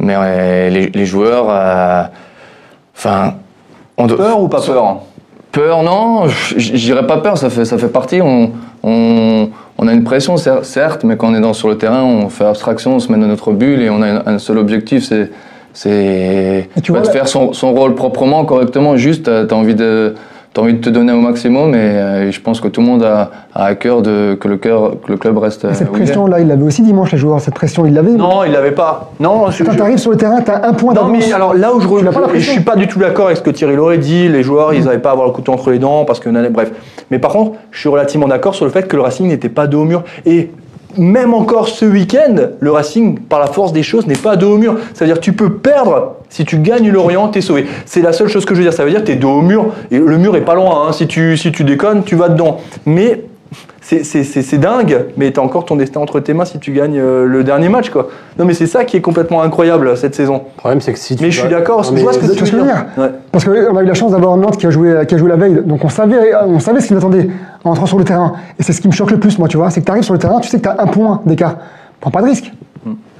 mais les, les joueurs, enfin, on doit- Peur ou pas peur Peur, non, dirais pas peur, ça fait, ça fait partie. On, on, on a une pression, cer- certes, mais quand on est dans, sur le terrain, on fait abstraction, on se met dans notre bulle et on a un seul objectif, c'est c'est tu bah, vois, de faire son, son rôle proprement, correctement, juste. T'as as envie de t'as envie de te donner au maximum et, euh, et je pense que tout le monde a, a à cœur de que le cœur que le club reste. Et euh, cette est. pression-là, il l'avait aussi dimanche, les joueurs. Cette pression, il l'avait. Non, il l'avait pas. Non, Quand je- tu arrives sur le terrain, tu as un point Non, d'avance. mais alors là où je, Tu je, suis pas du tout d'accord avec ce que Thierry l'aurait dit, les joueurs, ils n'avaient pas à avoir le couteau entre les dents parce que bref. Mais par contre, je suis relativement d'accord sur le fait que le Racing n'était pas dos au mur et même encore ce week-end, le Racing, par la force des choses, n'est pas dos au mur. Ça veut dire que tu peux perdre. Si tu gagnes Lorient, t'es sauvé. C'est la seule chose que je veux dire. Ça veut dire que t'es dos au mur. Et le mur est pas loin. hein. Si, tu, si tu déconnes, tu vas dedans. Mais c'est- c'est c'est- c'est dingue. Mais t'as encore ton destin entre tes mains si tu gagnes euh, le dernier match. quoi. Non, mais c'est ça qui est complètement incroyable cette saison. Le problème, c'est que si tu. Mais je suis d'accord, je vois ce que tu veux dire. Ouais. Parce qu'on a eu la chance d'avoir Nantes qui a joué, qui a joué la veille. Donc on savait, on savait ce qui nous attendait en entrant sur le terrain. Et c'est ce qui me choque le plus, moi, tu vois. C'est que tu arrives sur le terrain, tu sais que tu as un point d'écart. Prends pas de risque.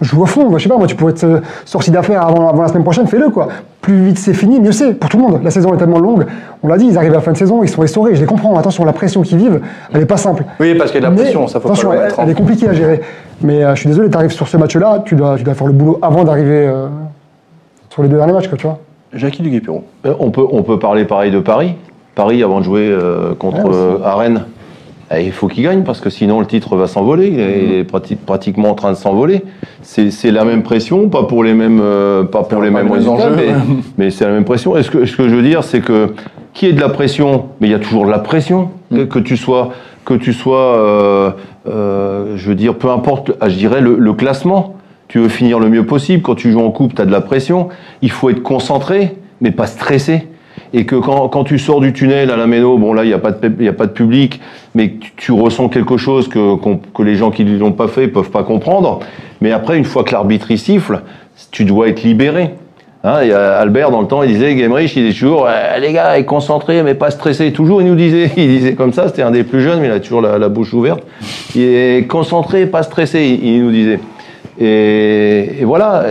Joue à fond. Moi, je sais pas, moi, tu pourrais être sorti d'affaires avant, avant la semaine prochaine, fais-le, quoi. Plus vite c'est fini, mieux c'est pour tout le monde. La saison est tellement longue. On l'a dit, ils arrivent à la fin de saison, ils sont restaurés. Je les comprends. Attention, la pression qu'ils vivent, elle est pas simple. Oui, parce qu'il y a de la Mais, pression, ça faut attention, pas le elle, mettre. elle est compliquée à gérer. Mais euh, je suis désolé, tu arrives sur ce match-là, tu dois, tu dois faire le boulot avant d'arriver euh, sur les deux derniers matchs, quoi, tu vois. Jackie Duguay-Pérou. Euh, On peut, on peut parler pareil de Paris. Paris, avant de jouer euh, contre Ouais, euh, Rennes, il faut qu'il gagne parce que sinon le titre va s'envoler. Il est, prati- pratiquement en train de s'envoler. C'est la même pression, pas pour les mêmes, euh, pas pour les mêmes résultats, mais, c'est la même pression. Et ce que, ce que je veux dire, c'est que qui est de la pression, mais il y a toujours de la pression. Mm. Que, que tu sois, que tu sois, euh, euh, je veux dire, peu importe, ah, je dirais le, le classement. Tu veux finir le mieux possible. Quand tu joues en coupe, tu as de la pression. Il faut être concentré, mais pas stressé et que quand, quand tu sors du tunnel à la Méno, bon là il n'y a pas de public, mais tu, ressens quelque chose que, les gens qui ne l'ont pas fait peuvent pas comprendre. Mais après, une fois que l'arbitre y siffle, tu dois être libéré. Hein, a Albert, dans le temps, il disait, Gamerich, il est toujours, Eh, les gars, est concentré, mais pas stressé. Toujours, il nous disait, il disait comme ça, c'était un des plus jeunes, mais il a toujours la, bouche ouverte. Il est concentré, pas stressé, il, nous disait. Et, voilà,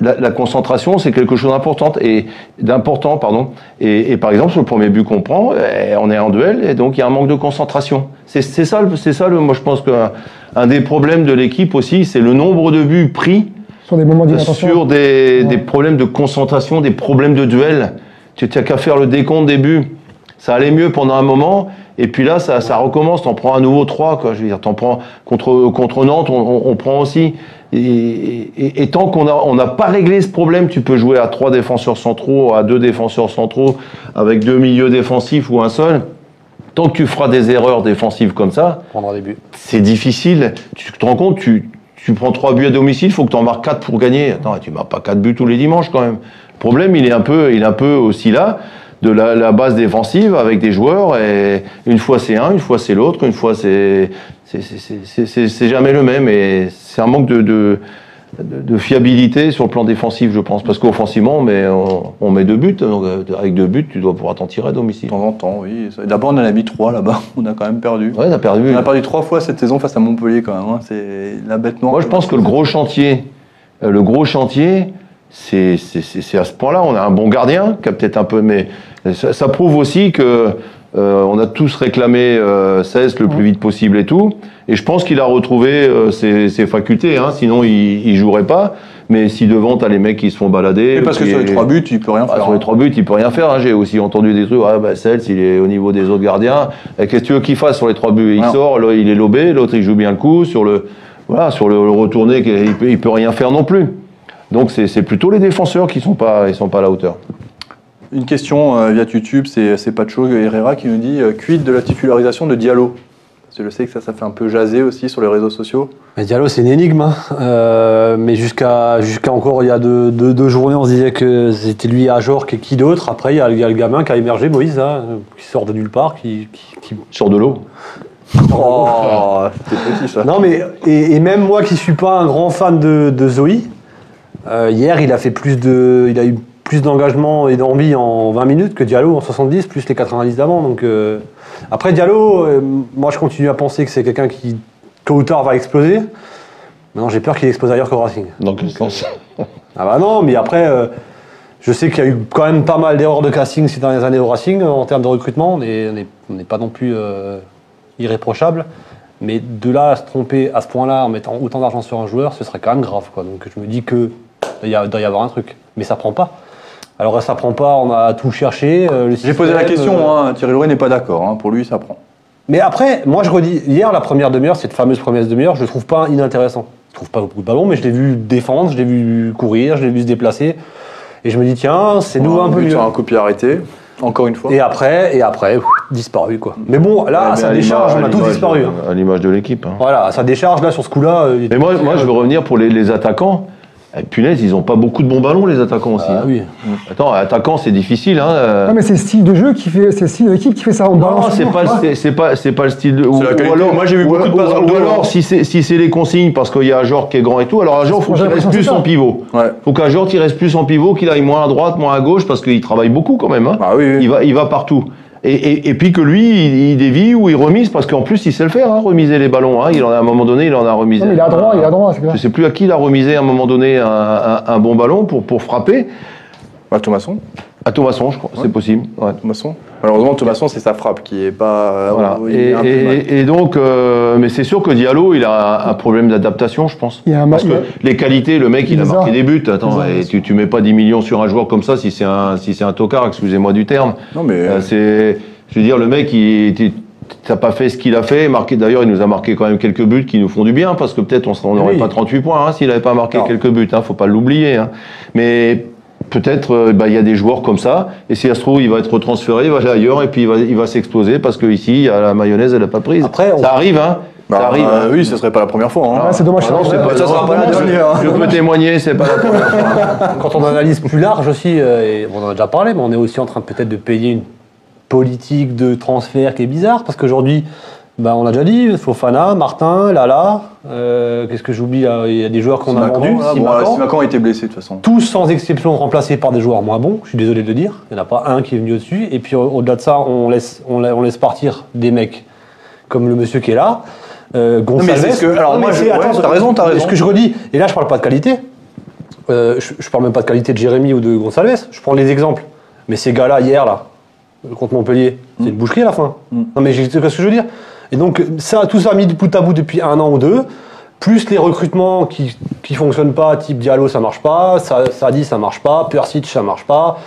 la, la concentration, c'est quelque chose d'important, et d'important, pardon. Et, et par exemple, sur le premier but qu'on prend, eh, on est en duel, et donc il y a un manque de concentration. C'est ça, c'est ça, le, moi je pense qu'un un des problèmes de l'équipe aussi, c'est le nombre de buts pris Sur des moments sur des, Ouais. des problèmes de concentration, des problèmes de duel. Tu n'as qu'à faire le décompte des buts. Ça allait mieux pendant un moment, et puis là, ça, ça recommence. T'en prends à nouveau trois, quoi. Je veux dire, t'en prends contre contre Nantes, on, on- on prend aussi. Et, et- et tant qu'on a on n'a pas réglé ce problème, tu peux jouer à trois défenseurs centraux, à deux défenseurs centraux, avec deux milieux défensifs ou un seul. Tant que tu feras des erreurs défensives comme ça, c'est difficile. Tu te rends compte, tu, tu prends trois buts à domicile, il faut que tu en marques quatre pour gagner. Attends, tu marques pas quatre buts tous les dimanches quand même. Le problème, il est un peu, il est un peu aussi là de la, la base défensive avec des joueurs et une fois c'est un, une fois c'est l'autre, une fois c'est c'est- jamais le même et c'est un manque de, de, fiabilité sur le plan défensif, je pense, parce qu'offensivement on met, on, on met deux buts, donc euh, avec deux buts tu dois pouvoir t'en tirer à domicile. De temps en temps, oui. D'abord, on en a mis trois là-bas. On a quand même perdu. Ouais, t'as perdu. On a perdu trois fois cette saison face à Montpellier quand même. hein. C'est la bête noire. Moi, je pense que le gros chantier, euh, le gros chantier, c'est c'est- c'est- c'est à ce point-là. On a un bon gardien qui a peut-être un peu, mais ça, ça prouve aussi que euh, on a tous réclamé euh, 16 le plus vite possible et tout. Et je pense qu'il a retrouvé euh, ses, ses facultés. Hein, sinon, il, il jouerait pas. Mais si devant t'as les mecs qui se font balader, Et parce que sur les trois buts, tu peux rien ah, faire. sur les hein. trois buts, il peut rien faire. hein. J'ai aussi entendu des trucs. Ah, bah, Cels, il est au niveau des autres gardiens. Et Qu'est-ce que tu veux qu'il fasse sur les trois buts? Il sort, il est lobé, l'autre il joue bien le coup. Sur le, voilà, sur le, le retourné, il peut, il peut rien faire non plus. Donc c'est plutôt les défenseurs qui sont pas, ils sont pas à la hauteur. Une question euh, via YouTube, c'est Pacho Herrera qui nous dit euh, quid de la titularisation de Diallo? Parce que je sais que ça, ça fait un peu jaser aussi sur les réseaux sociaux. Mais Diallo, c'est une énigme. hein. Euh, mais jusqu'à jusqu'à encore il y a deux, deux, deux journées, on se disait que c'était lui à Jorque et qui d'autre? Après, il y, a il y a le gamin qui a émergé, Moïse, là, qui sort de nulle part, qui, qui- qui- Sur de l'eau. Oh, c'était petit ça. Non, mais et, et même moi qui suis pas un grand fan de, de Zoé, euh, hier il a fait plus de, il a eu plus d'engagement et d'envie en 20 minutes que Diallo en 70 plus les 90 d'avant. Donc euh, après Diallo, euh, moi je continue à penser que c'est quelqu'un qui tôt ou tard va exploser. Maintenant j'ai peur qu'il explose ailleurs qu'au Racing. Dans quel sens? Ah bah non, mais après, je sais qu'il y a eu quand même pas mal d'erreurs de casting ces dernières années au Racing en termes de recrutement. On n'est pas non plus irréprochable. Mais de là à se tromper à ce point-là en mettant autant d'argent sur un joueur, ce serait quand même grave. Quoi. Donc je me dis que il doit y avoir un truc. Mais ça prend pas. Alors ça prend pas, on a tout cherché. euh, J'ai posé la question, euh, hein, Thierry Loret n'est pas d'accord. hein. Pour lui, ça prend. mais après, moi je redis, hier la première demi-heure, cette fameuse première demi-heure, je le trouve pas inintéressant. Je trouve pas beaucoup de ballons, mais je l'ai vu défendre, je l'ai vu courir, je l'ai vu se déplacer. Et je me dis, tiens, c'est nouveau un peu mieux. un pied arrêté, encore une fois. Et après, et après, pff, disparu quoi. Mais bon, là, Ouais, ça décharge, on a tous l'image disparu. de- hein. À l'image de l'équipe. Voilà, ça décharge là sur ce coup-là. euh, Mais moi, moi, je veux revenir pour les, les attaquants. Eh, punaise, ils ont pas beaucoup de bons ballons, les attaquants aussi. Ah hein. oui. Attends, attaquant, c'est difficile. Hein. euh. Non, mais c'est le style de jeu qui fait, c'est le style de l'équipe qui fait ça. On Non, c'est pas, c'est- pas, c'est pas le style de. Ou, la qualité. ou alors, Moi, j'ai vu ou- beaucoup de passes ou- alors, si c'est si c'est les consignes, parce qu'il y a un joueur qui est grand et tout, alors un joueur, faut qu'il reste plus en pivot. Ouais. Faut qu'un joueur qui reste plus en pivot, qu'il aille moins à droite, moins à gauche, parce qu'il travaille beaucoup quand même. Hein. Bah oui, oui. Il va, il va partout. Et, et, et puis que lui, il, il dévie ou il remise, parce qu'en plus, il sait le faire, hein, remiser les ballons. Hein. Il en a à un moment donné, il en a remisé. Non, il est à droit, il est à droit, c'est clair. Je sais plus à qui il a remisé à un moment donné un, un- un bon ballon pour, pour frapper. Bah, Thomasson. À Thomasson, je crois, c'est possible. Ouais. Thomasson. Malheureusement, Thomasson, c'est sa frappe qui est pas. euh, Voilà. Et, et- et donc, euh, mais c'est sûr que Diallo, il a un, problème d'adaptation, je pense. Il y a un Parce que il les qualités, le mec, il, Il a marqué des buts. Attends, Il et tu, tu mets pas 10 millions sur un joueur comme ça si c'est un, si c'est un tocard, excusez-moi du terme. Non, mais. Euh, c'est, je veux dire, le mec, il, tu- t'as pas fait ce qu'il a fait. Marqué, d'ailleurs, il nous a marqué quand même quelques buts qui nous font du bien, parce que peut-être on n'aurait Oui. pas 38 points hein, s'il avait pas marqué Non. quelques buts. Hein, faut pas l'oublier. Hein. Mais peut-être, euh, bah, il y a des joueurs comme ça, et si ça se trouve, il va être retransféré, il va aller ailleurs, et puis il va, il va s'exploser parce que ici, il y a la mayonnaise, elle n'a pas prise. Après, on- ça arrive, hein. Bah, ça arrive. euh, hein. oui, ce serait pas la première fois. hein. Ah, c'est dommage. Ah non, c'est pas, Ça sera pas la dernière. Je peux témoigner, c'est pas la première fois. Quand on analyse plus large aussi, euh, et on en a déjà parlé, mais on est aussi en train peut-être de payer une politique de transfert qui est bizarre, parce qu'aujourd'hui, bah, on a déjà dit, Fofana, Martin, Lala, euh, qu'est-ce que j'oublie Il y a des joueurs qu'on a vendus, là, bon, Simakan. euh, Simakan a été blessé de toute façon. tous sans exception remplacés par des joueurs moins bons, je suis désolé de le dire, il n'y en a pas un qui est venu au-dessus, et puis au- au-delà de ça, on laisse, on, la- on laisse partir des mecs comme le monsieur qui est là, euh, Gonçalves. mais c'est ce que- alors Non, moi, c'est- ouais, attends, t'as raison, t'as Ce raison. que je redis, et là je parle pas de qualité, euh, je, je parle même pas de qualité de Jérémy ou de Gonçalves, je prends les exemples, mais ces gars-là, hier, là, contre Montpellier, c'est une boucherie à la fin. Mm. Non mais vois ce que je veux dire? Et donc ça, tout ça mis de bout à bout depuis un an ou deux, plus les recrutements qui qui fonctionnent pas, type Diallo ça marche pas, ça, ça marche pas, Persic ça marche pas,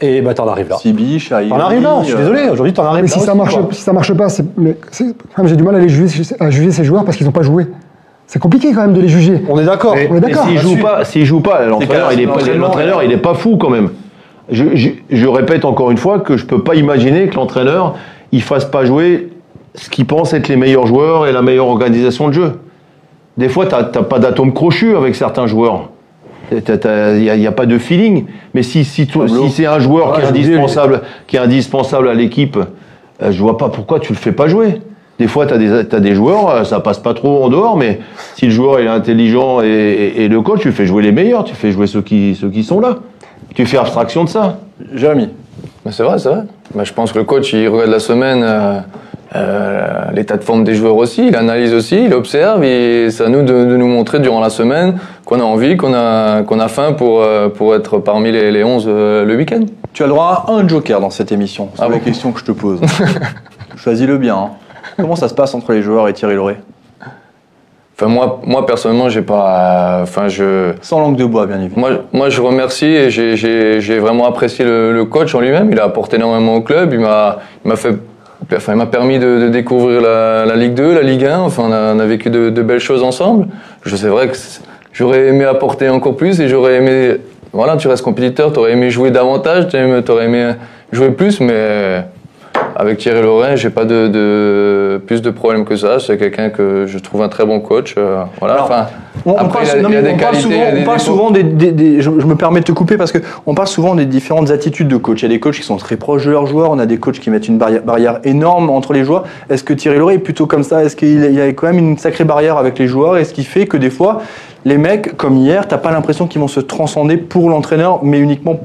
Et bah t'en arrives là. Sibi, Chahiri. T'en arrives là, je suis euh, désolé, aujourd'hui t'en arrives Mais là. si ça marche, si ça marche pas, c'est, mais c'est- quand même, j'ai du mal à les juger, à juger ces joueurs parce qu'ils n'ont pas joué. C'est compliqué quand même de les juger. On est d'accord. Mais, on est d'accord s'il joue pas, s'il joue pas, l'entraîneur, il est pas, l'entraînement, l'entraîneur, ouais. il est pas fou quand même. Je, je- je répète encore une fois que je peux pas imaginer que l'entraîneur, il fasse pas jouer ce qu'il pense être les meilleurs joueurs et la meilleure organisation de jeu. Des fois, t'as t'as pas d'atome crochu avec certains joueurs. Il n'y a, pas de feeling. Mais si, si, si c'est un joueur qui, est indispensable, qui est indispensable à l'équipe, euh, je vois pas pourquoi tu le fais pas jouer. Des fois, tu as, des- des joueurs, euh, ça passe pas trop en dehors, mais si le joueur est intelligent et, et- et le coach, tu fais jouer les meilleurs, tu fais jouer ceux qui, ceux qui sont là. Tu fais abstraction de ça. Jérémy. Mais c'est vrai, c'est vrai. Mais je pense que le coach, il regarde la semaine, euh, euh, l'état de forme des joueurs aussi, il analyse aussi, il observe, et c'est à nous de, de nous montrer durant la semaine qu'on a envie, qu'on a, qu'on a faim pour, euh, pour être parmi les, les 11 euh, le week-end. Tu as le droit à un joker dans cette émission. C'est Ah la bon question que je te pose. Choisis-le bien. hein. Comment ça se passe entre les joueurs et Thierry Lauré Enfin, moi, moi personnellement, j'ai pas. Enfin, je. Sans langue de bois, bien évidemment. Moi, moi, je remercie et j'ai- j'ai j'ai vraiment apprécié le, le coach en lui-même. Il a apporté énormément au club. Il m'a il m'a fait. Enfin, il m'a permis de, de découvrir la, la Ligue 2, la Ligue 1. Enfin, on a, on a vécu de, de belles choses ensemble. Je sais vrai que j'aurais aimé apporter encore plus et j'aurais aimé. Voilà, tu restes compétiteur, t'aurais aimé jouer davantage, t'aurais aimé, t'aurais aimé jouer plus, mais avec Thierry Laurent, j'ai pas de, de plus de problèmes que ça. C'est quelqu'un que je trouve un très bon coach. euh, voilà. Alors, enfin, On, on après, parle, il y a- non, il y a mais des qualités, souvent, des on parle souvent des, des- des- je, je me permets de te couper parce que on parle souvent des différentes attitudes de coach. Il y a des coachs qui sont très proches de leurs joueurs, on a des coachs qui mettent une barrière, barrière énorme entre les joueurs. Est-ce que Thierry Lauré est plutôt comme ça? Est-ce qu'il y a quand même une sacrée barrière avec les joueurs? Et ce qui fait que des fois, les mecs, comme hier, t'as pas l'impression qu'ils vont se transcender pour l'entraîneur, mais uniquement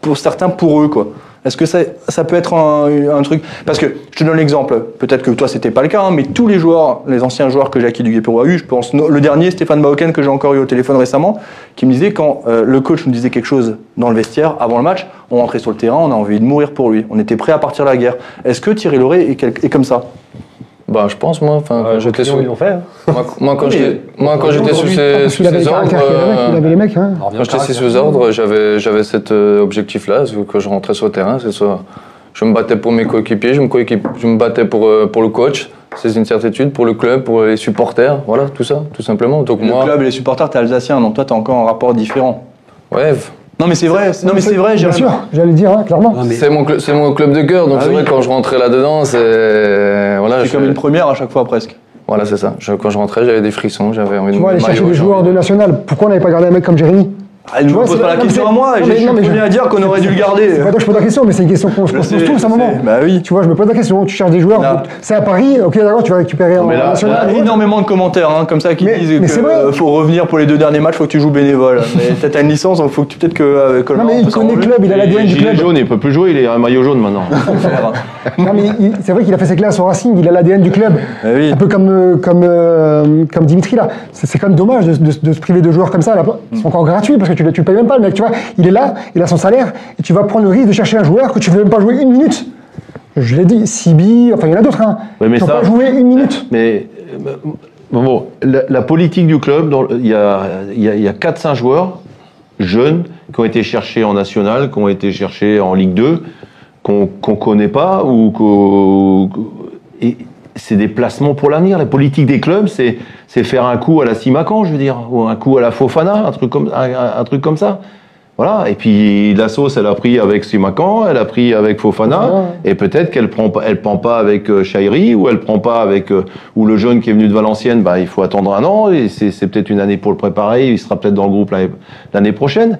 pour certains pour eux, quoi? Est-ce que ça, peut être un, truc? Parce que je te donne l'exemple. Peut-être que toi c'était pas le cas, hein, mais tous les joueurs, les anciens joueurs que Jackie Duguay-Pérou a eu, je pense le dernier Stéphane Bauken que j'ai encore eu au téléphone récemment, qui me disait quand euh, le coach nous disait quelque chose dans le vestiaire avant le match, on rentrait sur le terrain, on a envie de mourir pour lui. On était prêt à partir la guerre. Est-ce que Thierry Lauré est, est comme ça? Bah, je pense, moi. Enfin, quand Ouais, j'étais Ils sous. l'ont fait. hein. Moi, moi, quand j'étais- moi, quand j'étais sous ses ordres, euh, il avait les mecs. Hein. Quand j'étais sous ordre, j'avais, j'avais cet euh, objectif-là, c'est que je rentrais sur le terrain, c'est ça. Je me battais pour mes coéquipiers, je me, coéquip- je me battais pour, euh, pour le coach, c'est une certitude, pour le club, pour les supporters, voilà, tout ça, tout simplement. Donc Le moi, club et les supporters, t'es alsacien, donc toi t'as encore un rapport différent. ouais, Non mais c'est vrai, non mais c'est vrai, Bien sûr, j'allais le dire, hein, clairement. C'est mon, cl- c'est mon club de cœur, donc Ah c'est oui. vrai quand je rentrais là-dedans, c'est voilà, C'est je- comme une première à chaque fois presque. voilà, c'est ça. Je- quand je rentrais, j'avais des frissons, j'avais envie de Tu vois, aller mettre chercher des joueurs de national. Pourquoi on n'avait pas gardé un mec comme Jérémy? Ah, ne me pose c'est- pas la question à moi, mais- suis mais à dire qu'on aurait dû le garder. C'est pas toi que je pose la question, mais c'est une question qu'on se pose tous à un moment. Bah oui. Tu vois, je me pose la question. Tu cherches des joueurs. C'est à Paris. Ok, d'accord, tu vas récupérer en là, Il y national. a énormément de commentaires hein, comme ça qui Mais- disent qu'il faut revenir pour les deux derniers matchs, faut que tu joues bénévole. mais peut-être t'as une licence, donc faut que tu peut-être que euh, Non, mais il connaît le club, il a l'ADN du club. jaune, il peut plus jouer, il est un maillot jaune maintenant. Non, mais c'est vrai qu'il a fait ses classes au Racing, il a l'ADN du club. Ah oui. Un peu comme, euh, comme, euh, comme Dimitri là. C'est quand même dommage de, se priver de joueurs comme ça. Là. Ils sont encore gratuits parce que tu ne payes même pas le mec. Tu vois, il est là, il a son salaire et tu vas prendre le risque de chercher un joueur que tu ne veux même pas jouer une minute. Je l'ai dit, Sibi, enfin il y en a d'autres. Hein. Oui, mais ne vas pas jouer une minute. Mais euh, bon, bon, la, la politique du club, il y a, y a, il y a 4-5 joueurs jeunes qui ont été cherchés en national, qui ont été cherchés en Ligue 2, qu'on qu'on connaît pas ou et c'est des placements pour l'avenir. La politique des clubs, c'est c'est faire un coup à la Simacan, je veux dire, ou un coup à la Fofana, un truc comme un, truc comme ça. Voilà. Et puis la sauce, elle a pris avec Simacan, elle a pris avec Fofana, Ouais. et peut-être qu'elle prend pas, elle prend pas avec euh, Chahiri, ou elle prend pas avec euh, ou le jeune qui est venu de Valenciennes, bah il faut attendre un an et c'est c'est peut-être une année pour le préparer. Il sera peut-être dans le groupe l'année- l'année prochaine.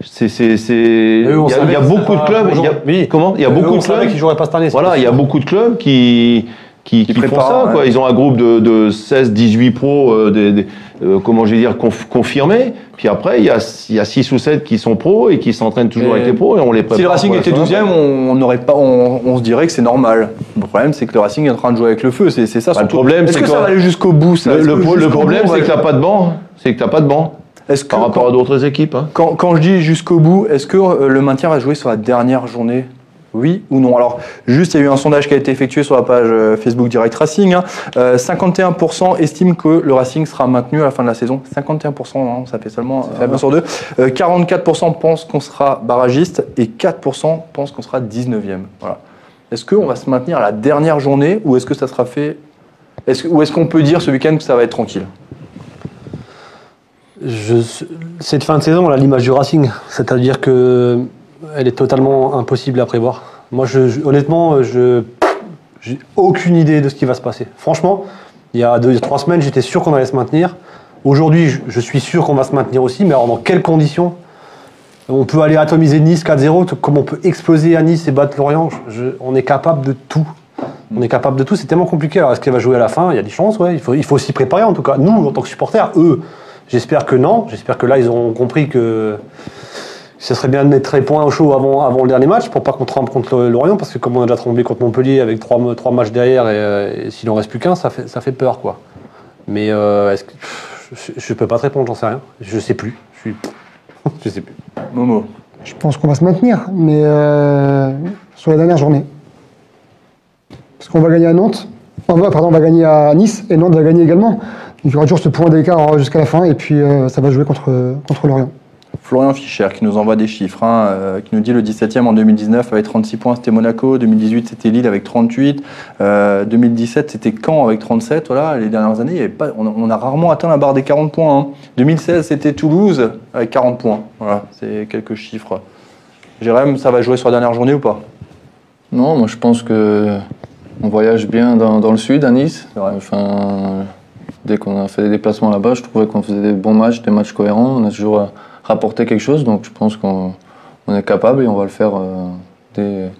C'est c'est c'est il y, a- beaucoup de clubs. il y a- Oui. comment? Il y a beaucoup de clubs. qu'ils joueraient pas cette année. Voilà, il y a beaucoup de clubs qui qui, qui font ça. Quoi. Ils ont un groupe de, de 16, 18 pros, euh, des, des- euh, comment je vais dire, conf- confirmés. Puis après, il y a, il y a 6 ou 7 qui sont pros et qui s'entraînent toujours avec les pros et on les prépare. Si le Racing était saison 12 e on, on pas, on, on se dirait que c'est normal. Le problème, c'est que le Racing est en train de jouer avec le feu. C'est ça. Bah, le problème, Est-ce que que- ça va aller jusqu'au bout ça? Le, problème, c'est que t'as pas de banc. C'est que t'as pas de banc que par rapport quand, à d'autres équipes. hein. quand, quand je dis jusqu'au bout, est-ce que euh, le maintien va jouer sur la dernière journée? Oui ou non Alors, juste, il y a eu un sondage qui a été effectué sur la page euh, Facebook Direct Racing. hein. Euh, 51% estiment que le Racing sera maintenu à la fin de la saison. 51%, hein, ça fait seulement euh, un sur deux. Euh, 44% pensent qu'on sera barragiste et 4% pensent qu'on sera 19e. Voilà. Est-ce qu'on va se maintenir à la dernière journée ou est-ce que ça sera fait est-ce, que- Ou est-ce qu'on peut dire ce week-end que ça va être tranquille? Je- cette fin de saison, on a l'image du Racing, c'est-à-dire que elle est totalement impossible à prévoir. Moi, je, honnêtement, je j'ai aucune idée de ce qui va se passer. Franchement, il y a deux, trois semaines, j'étais sûr qu'on allait se maintenir. Aujourd'hui, je, suis sûr qu'on va se maintenir aussi, mais alors dans quelles conditions? On peut aller atomiser Nice 4-0, t- comme on peut exploser à Nice et battre Lorient. On est capable de tout. On est capable de tout, c'est tellement compliqué. Alors, est-ce qu'elle va jouer à la fin? Il y a des chances, ouais. Il faut, il faut s'y préparer en tout cas. Nous, en tant que supporters, eux, j'espère que non. J'espère que là, ils auront compris que ce serait bien de mettre les points au chaud avant, avant le dernier match pour pas qu'on tremble contre Lorient. Parce que comme on a déjà tremblé contre Montpellier avec trois, trois matchs derrière et, euh, et s'il en reste plus qu'un, ça fait, ça fait peur, quoi. Mais euh, est-ce que, pff, je, je peux pas te répondre, j'en sais rien. Je sais plus. Je suis, je sais plus. Momo Je pense qu'on va se maintenir, mais euh, sur la dernière journée. Parce qu'on va gagner à Nantes, on va, pardon, on va gagner à Nice et Nantes va gagner également. Donc il y aura toujours ce point d'écart jusqu'à la fin et puis euh, ça va jouer contre, contre Lorient. Florian Fischer qui nous envoie des chiffres, hein, euh, qui nous dit le 17e en 2019 avec 36 points, c'était Monaco, 2018 c'était Lille avec 38, euh, 2017 c'était Caen avec 37, voilà, les dernières années, il y avait pas, on, a, on a rarement atteint la barre des 40 points. hein. 2016 c'était Toulouse avec 40 points, voilà, c'est quelques chiffres. Jérém, ça va jouer sur la dernière journée ou pas? Non, moi je pense que on voyage bien dans, dans le sud, à Nice. Enfin, dès qu'on a fait des déplacements là-bas, je trouvais qu'on faisait des bons matchs, des matchs cohérents. On a toujours rapporté quelque chose, donc je pense qu'on on est capable et on va le faire euh, dès,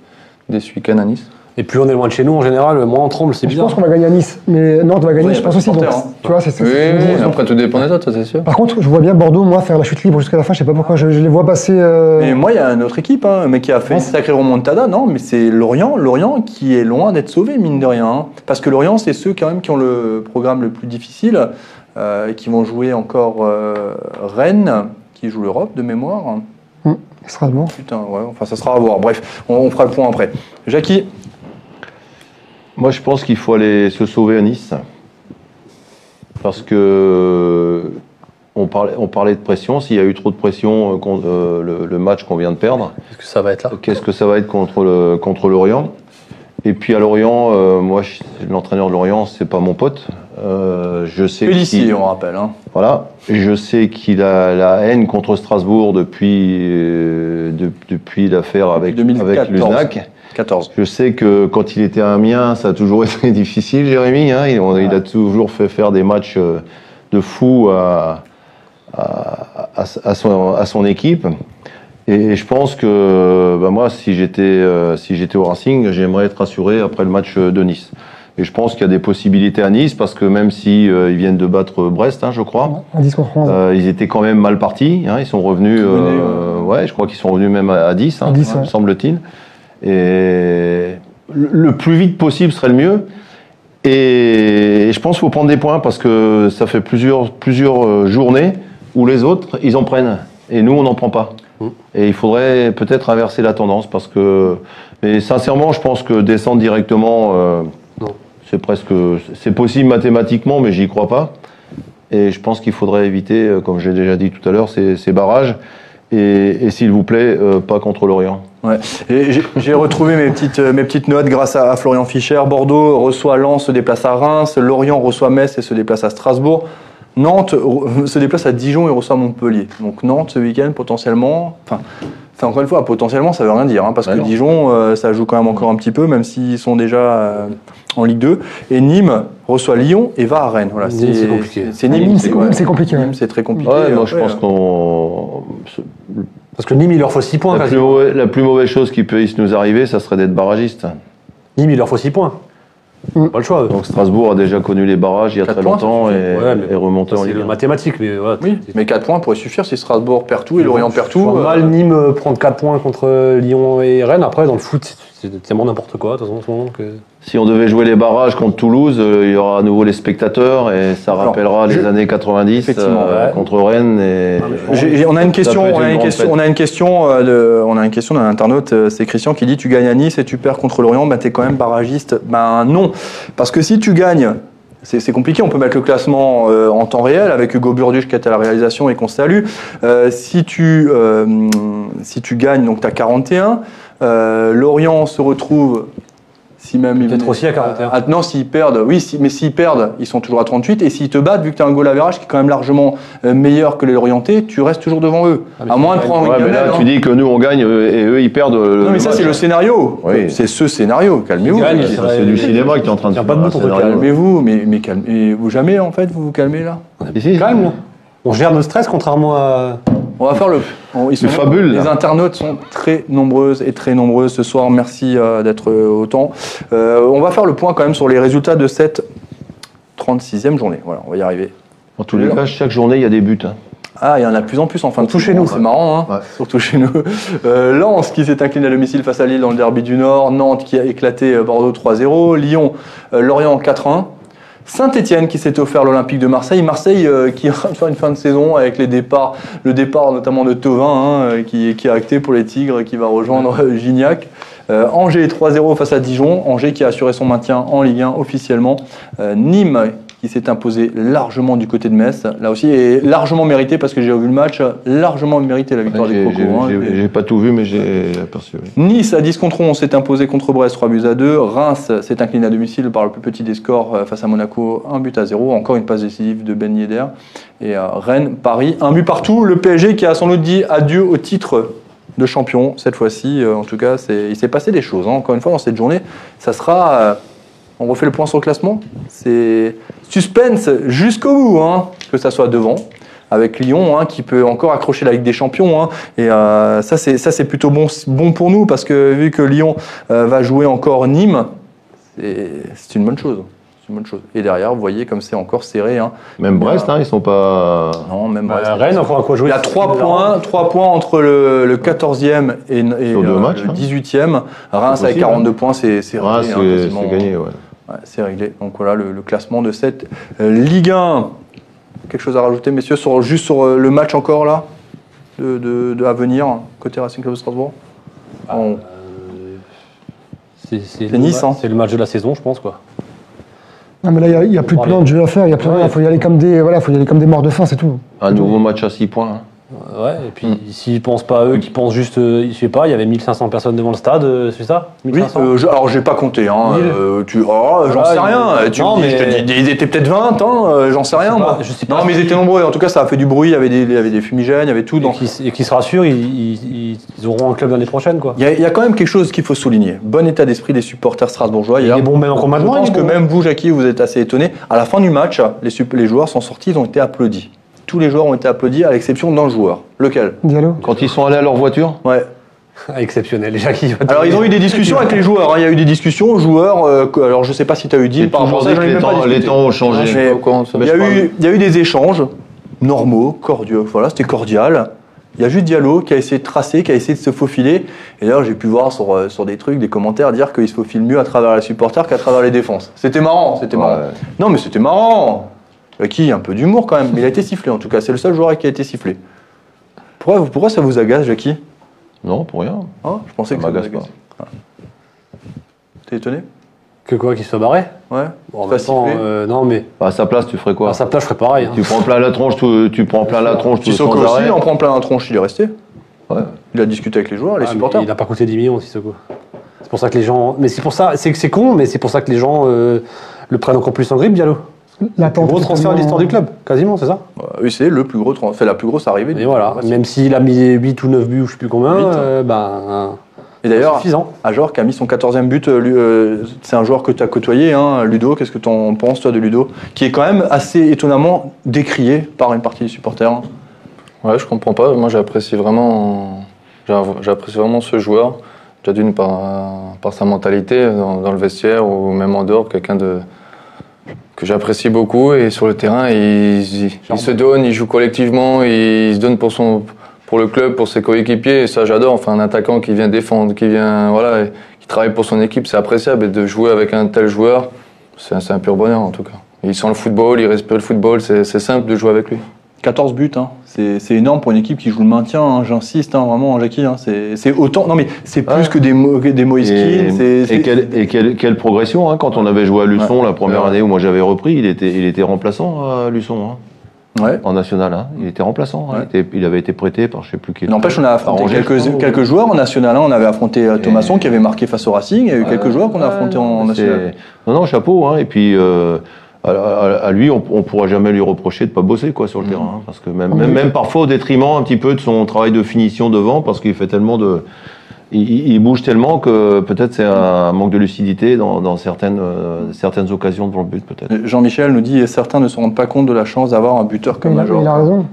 dès ce week-end à Nice. Et plus on est loin de chez nous, en général, moins on tremble, c'est Je bizarre. pense qu'on va gagner à Nice, mais Nantes va gagner, Ouais, je pense aussi. Donc, hein. tu vois, c'est Oui, oui, après tout dépend des autres, c'est sûr. Par contre, je vois bien Bordeaux, moi, faire la chute libre jusqu'à la fin. Je sais pas pourquoi, je, je les vois passer. euh, Et moi, il y a une autre équipe, hein, mais qui a fait une sacrée remontada, non, mais c'est Lorient, Lorient qui est loin d'être sauvé, mine de rien. hein. Parce que Lorient, c'est ceux quand même qui ont le programme le plus difficile, euh, et qui vont jouer encore euh, Rennes, qui joue l'Europe de mémoire. Strasbourg. Putain, ouais, enfin ça sera à voir. Bref, on, on fera le point après. Jackie, Moi, je pense qu'il faut aller se sauver à Nice. Parce que on parlait, on parlait de pression. S'il y a eu trop de pression, euh, euh, le, le match qu'on vient de perdre, Est-ce que ça va être là? qu'est-ce que ça va être contre le contre l'Orient? Et puis à Lorient, euh, moi, je- l'entraîneur de Lorient, c'est pas mon pote. Euh, je sais qu'il- on rappelle. Hein. Voilà. Je sais qu'il a la haine contre Strasbourg depuis euh, de- depuis l'affaire avec avec 2014. Luznac. 14. Je sais que quand il était à Amiens, ça a toujours été difficile, Jérémy. hein. Il, on- il a toujours fait faire des matchs euh, de fou à, à, à- à son, à son équipe. Et je pense que bah, moi, si j'étais euh, si j'étais au Racing, j'aimerais être rassuré après le match de Nice. Et je pense qu'il y a des possibilités à Nice parce que même si euh, ils viennent de battre Brest, hein, je crois, En 10 contre 11. euh, ils étaient quand même mal partis. hein. Ils sont revenus, euh, ouais, je crois qu'ils sont revenus même à, à 10, hein, À 10, ouais. me semble-t-il. Et le, le plus vite possible serait le mieux. Et, je pense qu'il faut prendre des points parce que ça fait plusieurs, plusieurs journées où les autres, ils en prennent. Et nous, on n'en prend pas. Et il faudrait peut-être inverser la tendance parce que. Mais sincèrement, je pense que descendre directement, euh. C'est presque. C'est possible mathématiquement, mais j'y crois pas. Et je pense qu'il faudrait éviter, euh, comme j'ai déjà dit tout à l'heure, ces, barrages. Et, s'il vous plaît, euh, pas contre l'Orient. Ouais. J'ai retrouvé mes petites, euh, mes petites notes grâce à, à Florian Fischer. Bordeaux reçoit Lens, se déplace à Reims. Lorient reçoit Metz et se déplace à Strasbourg. Nantes se déplace à Dijon et reçoit Montpellier. Donc Nantes ce week-end potentiellement. Enfin, enfin, encore une fois, potentiellement ça veut rien dire hein, parce Bah que non. Dijon euh, ça joue quand même encore un petit peu même s'ils sont déjà euh, en Ligue 2. Et Nîmes reçoit Lyon et va à Rennes. Voilà, c'est compliqué. C'est Nîmes, c'est ouais. compliqué. Nîmes, c'est très compliqué. Ouais, moi je pense euh, qu'on. Parce que Nîmes, il leur faut 6 points. La plus, mauvaise, la plus mauvaise chose qui puisse nous arriver, ça serait d'être barragiste. Nîmes, il leur faut 6 points. Mm. Pas le choix. eux. Donc Strasbourg a déjà connu les barrages il y a très points, longtemps et. Ouais, mais et remonté en c'est Ligue le 1. mathématique, mais voilà. Oui, mais 4 points pourraient suffire si Strasbourg perd tout et Lorient perd tout. euh, mal Nîmes euh, prendre 4 points contre Lyon et Rennes. Après, dans le foot, c'est tellement n'importe quoi, de toute façon, en ce moment, que... Si on devait jouer les barrages contre Toulouse, euh, il y aura à nouveau les spectateurs et ça Alors, rappellera je- les années 90 Effectivement, euh, ouais. contre Rennes. Et... On a une question, on a une question, on a une question, euh, de, on a une question d'un internaute, euh, c'est Christian qui dit tu gagnes à Nice et tu perds contre Lorient, bah t'es quand même barragiste. Ben non, parce que si tu gagnes, c'est compliqué, on peut mettre le classement euh, en temps réel avec Hugo Burduche qui est à la réalisation et qu'on salue. Euh, si tu euh, si tu gagnes, donc t'as 41, euh, Lorient se retrouve si même ils Peut-être aussi à 41. Ah, non, s'ils perdent, oui, si- mais s'ils perdent, ils sont toujours à 38. Et s'ils te battent, vu que tu as un goal average qui est quand même largement euh, meilleur que les Lorientais, tu restes toujours devant eux. Ah, à c'est moins de prendre Ouais, une mais là, tu hein. dis que nous on gagne euh, et eux ils perdent. euh, Non, mais ça, c'est le scénario. Oui. C'est ce scénario. Calmez-vous. Calmez- c'est du cinéma que tu es en train de faire. pas scénario. Calmez-vous, mais, mais calmez-vous jamais, en fait, vous vous calmez là. Si. Calme. On gère notre stress, contrairement à... On va faire le. on- ils sont- Le fabule, Les internautes sont très nombreuses et très nombreuses ce soir. Merci euh, d'être euh, autant. Euh, on va faire le point quand même sur les résultats de cette 36e journée. Voilà, on va y arriver. En tous les cas, chaque journée il y a des buts. hein. Ah, il y en a de plus en plus en fin de Surtout chez nous. C'est marrant, hein Ouais. surtout chez nous. Euh, Lens qui s'est incliné à domicile face à Lille dans le derby du Nord. Nantes qui a éclaté Bordeaux 3-0. Lyon, euh, Lorient 4-1. Saint-Etienne qui s'est offert l'Olympique de Marseille. Marseille euh, qui va faire une fin de saison avec les départs, le départ notamment de Tovin hein, euh, qui, qui a acté pour les Tigres qui va rejoindre euh, Gignac. Angers 3-0 face à Dijon. Angers qui a assuré son maintien en Ligue 1 officiellement. Nîmes qui s'est imposé largement du côté de Metz. Là aussi, et largement mérité parce que j'ai vu le match, largement mérité la victoire des Crocos. J'ai hein. j'ai- pas tout vu, mais j'ai aperçu. oui. Nice à 10 contre 11 s'est imposé contre Brest 3 buts à 2. Reims s'est incliné à domicile par le plus petit des scores euh, face à Monaco 1 but à 0. Encore une passe décisive de Ben Yedder. Et euh, Rennes, Paris, un but partout. Le PSG qui a sans doute dit adieu au titre de champion cette fois-ci. Euh, en tout cas, il s'est passé des choses. hein. Encore une fois, dans cette journée, ça sera. euh, on refait le point sur le classement. C'est suspense jusqu'au bout, hein, que ça soit devant. Avec Lyon, hein, qui peut encore accrocher la Ligue des Champions. hein. Et euh, ça, c'est ça, c'est plutôt bon, bon pour nous parce que vu que Lyon euh, va jouer encore Nîmes, c'est une bonne chose. Une bonne chose. Et derrière, vous voyez comme c'est encore serré. Hein. Même Brest, hein, ils sont pas. Non, même Brest. Bah, Rennes, encore un quoi jouer. Il y a 3 points, trois points entre le, le 14e et, et, euh, matchs, le hein. 18e. Reims avec possible, 42 points, c'est quasiment. c'est gagné, ouais. Ouais, c'est réglé. Donc voilà le, le classement de cette euh, Ligue 1. Quelque chose à rajouter, messieurs, sur, juste sur euh, le match encore là de, de- de- à venir côté Racing Club de Strasbourg? On- C'est c'est C'est le Nice, hein. C'est le match de la saison, je pense, quoi. Non, mais là, il y a- n'y a, plus de plan de jeu à faire, il n'y a plus Ouais. rien. Il faut y aller comme des, voilà, faut y aller comme des morts de faim, c'est tout. Un nouveau match à 6 points. hein. Ouais, et puis s'ils pensent pas à eux, qui pensent juste, euh, je sais pas, il y avait 1500 personnes devant le stade, euh, c'est ça Oui, 1500 euh, je, alors j'ai pas compté. Hein, euh, tu, oh, j'en sais il- rien. Tu non, je te dis, ils étaient peut-être 20, hein, euh, j'en sais rien. sais moi. je sais non, pas mais ils étaient nombreux. En tout cas, ça a fait du bruit. Il y avait des, il y avait des fumigènes, il y avait tout. et qui, et qui se rassurent, ils, ils- ils- ils auront un club l'année prochaine, quoi. Il y, a, il y a quand même quelque chose qu'il faut souligner. Bon état d'esprit des supporters strasbourgeois. Il est bon même encore Je maintenant. pense il est que bon. même vous, Jackie, vous êtes assez étonné. À la fin du match, les joueurs sont sortis, ils ont été applaudis. Tous les joueurs ont été applaudis, à l'exception d'un joueur. Lequel? Diallo Quand ils sont allés à leur voiture, Ouais. Exceptionnel, déjà qui Alors ils ont eu des discussions avec les joueurs. hein. Il y a eu des discussions, joueurs. euh, que- alors je sais pas si tu as eu dit j'ai par rapport toujours à ça. dit j'en ai que les même pas temps, les discuté. temps ont changé. Ouais, Je suis mais- pas au courant de ça. Il y, a eu, il y a eu des échanges normaux, cordiaux. Voilà, c'était cordial. Il y a juste Diallo qui a essayé de tracer, qui a essayé de se faufiler. Et d'ailleurs, j'ai pu voir sur, euh, sur des trucs, des commentaires, dire qu'il se faufile mieux à travers les supporters qu'à travers les défenses. C'était marrant, c'était marrant. Ouais. Non, mais c'était marrant. Euh, Qui Un peu d'humour quand même. Mais il a été sifflé en tout cas. C'est le seul joueur qui a été sifflé. Pourquoi, pourquoi ça vous agace, Jackie? Non, pour rien. Hein Je pensais Ça que ça vous m'agace pas. Ah. T'es étonné? Que quoi, qu'il soit barré? Ouais. Bon, En Pas même temps, sifflé. euh, non, mais À sa place, tu ferais quoi? À sa place, je ferais pareil. hein. Tu prends plein la tronche, tu, tu prends plein la tronche, tu Sissoko sans aussi, en prend plein la tronche, il est resté. Ouais. Il a discuté avec les joueurs, les Ah, supporters. Il n'a pas coûté 10 millions, Sissoko. C'est pour ça que les gens. Mais c'est pour ça, c'est que c'est con, mais c'est pour ça que les gens euh, le prennent encore plus en grippe, Diallo. L'attente Gros est transfert de l'histoire du club, quasiment, c'est ça oui, c'est le plus gros, tran- c'est la plus grosse arrivée. Et voilà, même s'il a mis 8 ou 9 buts, ou je sais plus combien, Huit. euh, ben, Et d'ailleurs. Ajor qui a mis son 14e but, euh, euh, c'est un joueur que tu as côtoyé, hein, Ludo. Qu'est-ce que tu en penses, toi, de Ludo Qui est quand même assez étonnamment décrié par une partie des supporters. hein. Ouais, je comprends pas. Moi, j'apprécie vraiment, j'a- j'apprécie vraiment ce joueur. Déjà d'une par, par sa mentalité dans, dans le vestiaire ou même en dehors, quelqu'un de que j'apprécie beaucoup et sur le terrain, il, se donne, il joue collectivement, il, se donne pour son pour le club, pour ses coéquipiers. Et ça, j'adore. Enfin, un attaquant qui vient défendre, qui vient voilà, qui travaille pour son équipe, c'est appréciable. Et de jouer avec un tel joueur, c'est un, pur bonheur en tout cas. Il sent le football, il respire le football, c'est simple de jouer avec lui. 14 buts, hein. c'est c'est énorme pour une équipe qui joue le maintien, hein. j'insiste hein, vraiment, Jackie. hein. C'est c'est autant, non mais c'est plus Ouais. que des, Mo- que des Moïse Et, et quelle, et quelle- quelle progression hein, quand on avait joué à Luçon Ouais. la première Ouais. année où moi j'avais repris, il était, il était remplaçant à Luçon hein, Ouais. en national. hein. Il était remplaçant. hein. Il, était- il avait été prêté par je sais plus qui. N'empêche, on a affronté quelques, crois, ou- quelques joueurs en national. hein. On avait affronté euh, Thomasson qui avait marqué face au Racing. Il y a eu quelques joueurs qu'on a affrontés en national. Non, non, chapeau. Hein. Et puis, euh, à, à- à lui, on, on pourra jamais lui reprocher de pas bosser quoi sur le terrain, hein, parce que même, même, même parfois au détriment un petit peu de son travail de finition devant, parce qu'il fait tellement de, il, bouge tellement que peut-être c'est un manque de lucidité dans, dans certaines, euh, certaines occasions devant le but peut-être. Jean-Michel nous dit certains ne se rendent pas compte de la chance d'avoir un buteur comme Major. il a raison.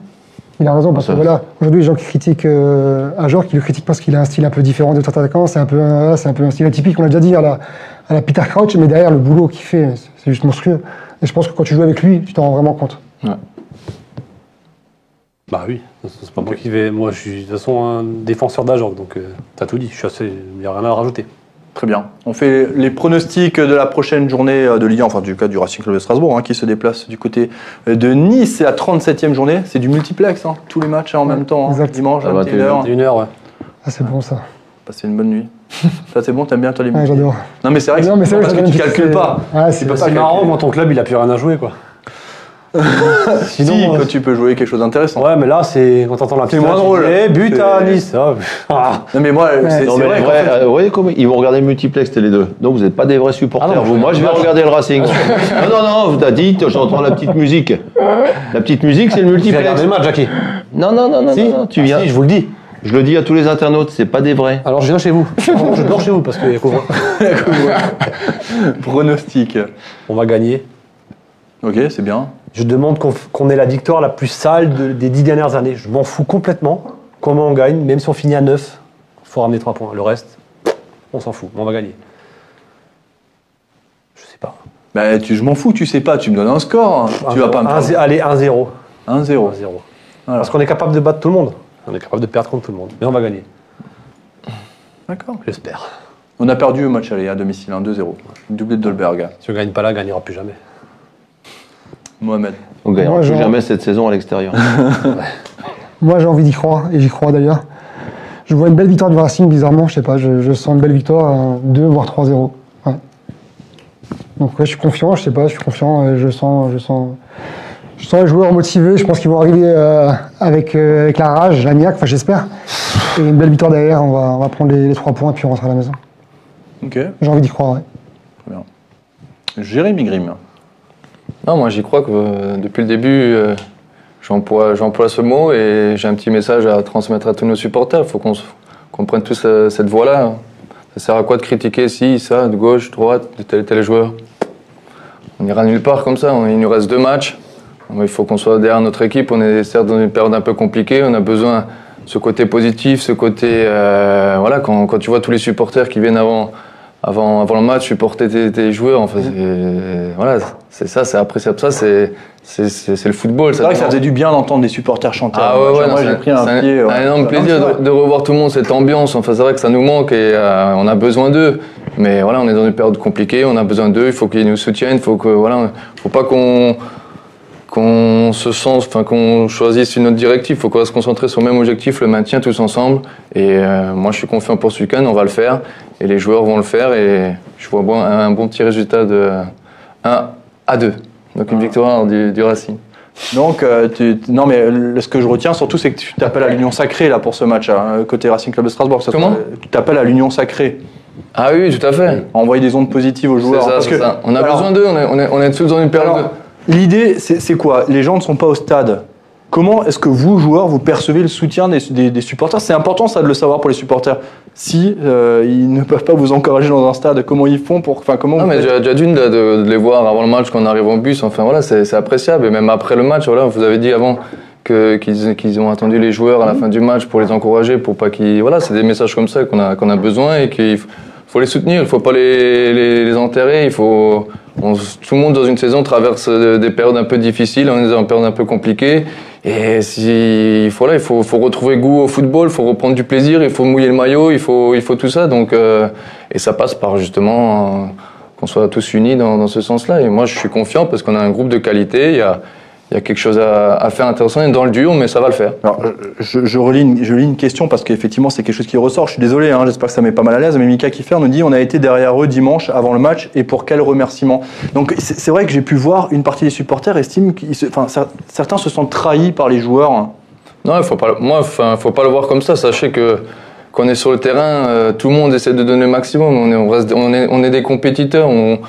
Il a raison parce Ça- que voilà, aujourd'hui, les gens qui critiquent euh, un joueur qui le critique parce qu'il a un style un peu différent d'autres attaquants, c'est un peu, un- c'est un peu un style atypique. On l'a déjà dit à la, à la Peter Crouch, mais derrière le boulot qu'il fait, c'est juste monstrueux. Et je pense que quand tu joues avec lui, tu t'en rends vraiment compte. Bah oui, c'est pas moi qui vais. Moi, je suis de toute façon un défenseur d'Ajorc, donc euh, t'as tout dit. Je suis assez. Il n'y a rien à rajouter. Très bien. On fait les pronostics de la prochaine journée euh, de Ligue 1, enfin du cas du Racing Club de Strasbourg, hein, qui se déplace du côté euh, de Nice. C'est la 37e journée. C'est du multiplex, hein, tous les matchs en même temps. hein, dimanche à À 21h. Une heure, ouais. Ah, c'est bon ça. Passez une bonne nuit. ça c'est bon, t'aimes bien toi les Ouais, j'adore. Non mais c'est vrai que, Non, mais c'est vrai parce que que tu calcules pas. Ouais, C'est c'est pas C'est marrant quand ton club il a plus rien à jouer, quoi. Si, Sinon, euh, quand tu peux jouer quelque chose d'intéressant. Ouais, mais là, c'est quand t'entends la petite C'est moins tu drôle. dis, Eh, but à Nice. Ah, ah. Non mais moi, c'est Ouais. Vrai. vrais, fait- euh, vous voyez comment ils vont regarder le multiplex les deux. Donc vous n'êtes pas des vrais supporters. Ah non, vous. Moi je vais regarder le Racing. non non non, vous t'as dit, j'entends la petite musique. La petite musique c'est le Tu fais multiplex. regarder le match, Jackie. Non non non non, Si, non, non, tu Ah, viens. si, je vous le dis. Je le dis à tous les internautes, c'est pas des vrais. Alors je viens chez vous. je dors chez vous parce qu'il y a couvre. Pronostic. On va gagner. Ok, c'est bien. Je demande qu'on ait la victoire la plus sale de- des dix dernières années. Je m'en fous complètement. Comment on gagne, même si on finit à 9, il faut ramener 3 points. Le reste, on s'en fout. On va gagner. Je sais pas. Bah, tu, je m'en fous, tu sais pas, tu me donnes un score. hein. Tu vas pas me Un- faire Allez, 1-0. 1-0. 1-0. Voilà. Parce qu'on est capable de battre tout le monde. On est capable de perdre contre tout le monde. Mais on va gagner. D'accord. J'espère. On a perdu au match aller à domicile, 1-2-0. Doublé de Dolberg. Si on gagne pas là, on gagnera plus jamais. Mohamed. On gagnera Moi, plus genre- jamais cette saison à l'extérieur. Moi, j'ai envie d'y croire, et j'y crois d'ailleurs. Je vois une belle victoire du Racing, bizarrement, je sais pas, je, je sens une belle victoire, un 2 voire 3-0. Ouais. Donc ouais, je suis confiant, je sais pas, je suis confiant, euh, je sens, je sens, je sens les joueurs motivés, je pense qu'ils vont arriver euh, avec, euh, avec la rage, la niaque, enfin j'espère. Et une belle victoire derrière, on va, on va prendre les, les 3 points, puis on rentre à la maison. Ok. J'ai envie d'y croire, ouais. Jérémy Grimm. Non, moi j'y crois que euh, depuis le début, euh, j'emploie, j'emploie ce mot et j'ai un petit message à transmettre à tous nos supporters. Il faut qu'on, prenne tous euh, cette voie-là. Ça sert à quoi de critiquer si, ça, de gauche, droite, de tel et tel joueur? On n'ira nulle part comme ça. Il nous reste deux matchs. Il faut qu'on soit derrière notre équipe. On est certes dans une période un peu compliquée. On a besoin de ce côté positif, ce côté. euh, voilà, quand, quand tu vois tous les supporters qui viennent avant, avant, avant le match supporter tes, tes joueurs, enfin, c'est- voilà, c'est ça, c'est appréciable. Ça, c'est, c'est, le football. C'est vrai que ça faisait du bien d'entendre des supporters chanter. Ah ouais, ouais, moi j'ai pris un pied. un, énorme plaisir de, de revoir tout le monde, cette ambiance. Enfin, c'est vrai que ça nous manque et euh, on a besoin d'eux. Mais voilà, on est dans une période compliquée, on a besoin d'eux. Il faut qu'ils nous soutiennent. Il faut que voilà, faut pas qu'on qu'on se sente, enfin qu'on choisisse une autre directive. Il faut qu'on reste concentré sur le même objectif, le maintien tous ensemble. Et euh, moi, je suis confiant pour ce week-end. On va le faire et les joueurs vont le faire. Et je vois bon, un bon petit résultat de 1 à 2. Donc une victoire du, du Racing. Donc, euh, tu- non, mais le- ce que je retiens surtout, c'est que tu t'appelles à l'union sacrée là pour ce match, hein, côté Racing Club de Strasbourg. Ça, Comment Tu t'appelles à l'union sacrée. Ah oui, tout à fait. Envoyer des ondes positives aux C'est joueurs. ça, parce c'est que- ça. On a alors- besoin d'eux, on est, on, est, on est tous dans une période. Alors, l'idée, c'est quoi? Les gens ne sont pas au stade. Comment est-ce que vous, joueurs, vous percevez le soutien des, des- des supporters? C'est important ça de le savoir pour les supporters. Si euh, ils ne peuvent pas vous encourager dans un stade, comment ils font pour, enfin comment Non, vous mais faites? Déjà, d'une, de, de- de les voir avant le match, quand on arrive en bus, enfin voilà, c'est appréciable. Et même après le match, voilà, vous avez dit avant qu'ils ont attendu les joueurs à la fin du match pour les encourager, pour pas qu'ils. Voilà, c'est des messages comme ça qu'on a, qu'on a besoin et qu'il faut les soutenir, il faut pas les, les, les enterrer, il faut. On- tout le monde dans une saison traverse euh, des périodes un peu difficiles, on est dans une période un peu compliquée. Et si, voilà, il faut, faut retrouver goût au football, il faut reprendre du plaisir, il faut mouiller le maillot, il faut, il faut tout ça. Donc, euh, et ça passe par justement euh, qu'on soit tous unis dans, dans ce sens-là. Et moi, je suis confiant parce qu'on a un groupe de qualité. Il y a, il y a quelque chose à, à faire intéressant. Dans le dur, mais ça va le faire. Alors, je, je, relis une, je lis une question parce qu'effectivement, c'est quelque chose qui ressort. Je suis désolé, hein, j'espère que ça met pas mal à l'aise. Mais Mika Kiffer nous dit on a été derrière eux dimanche avant le match et pour quel remerciement? Donc, c'est vrai que j'ai pu voir une partie des supporters estiment qu'ils se- enfin, cer- certains se sentent trahis par les joueurs. Non, il faut pas. Moi, enfin, faut pas le voir comme ça. Sachez que qu'on est sur le terrain, euh, tout le monde essaie de donner le maximum. On est, on reste, on est, on est des compétiteurs. On,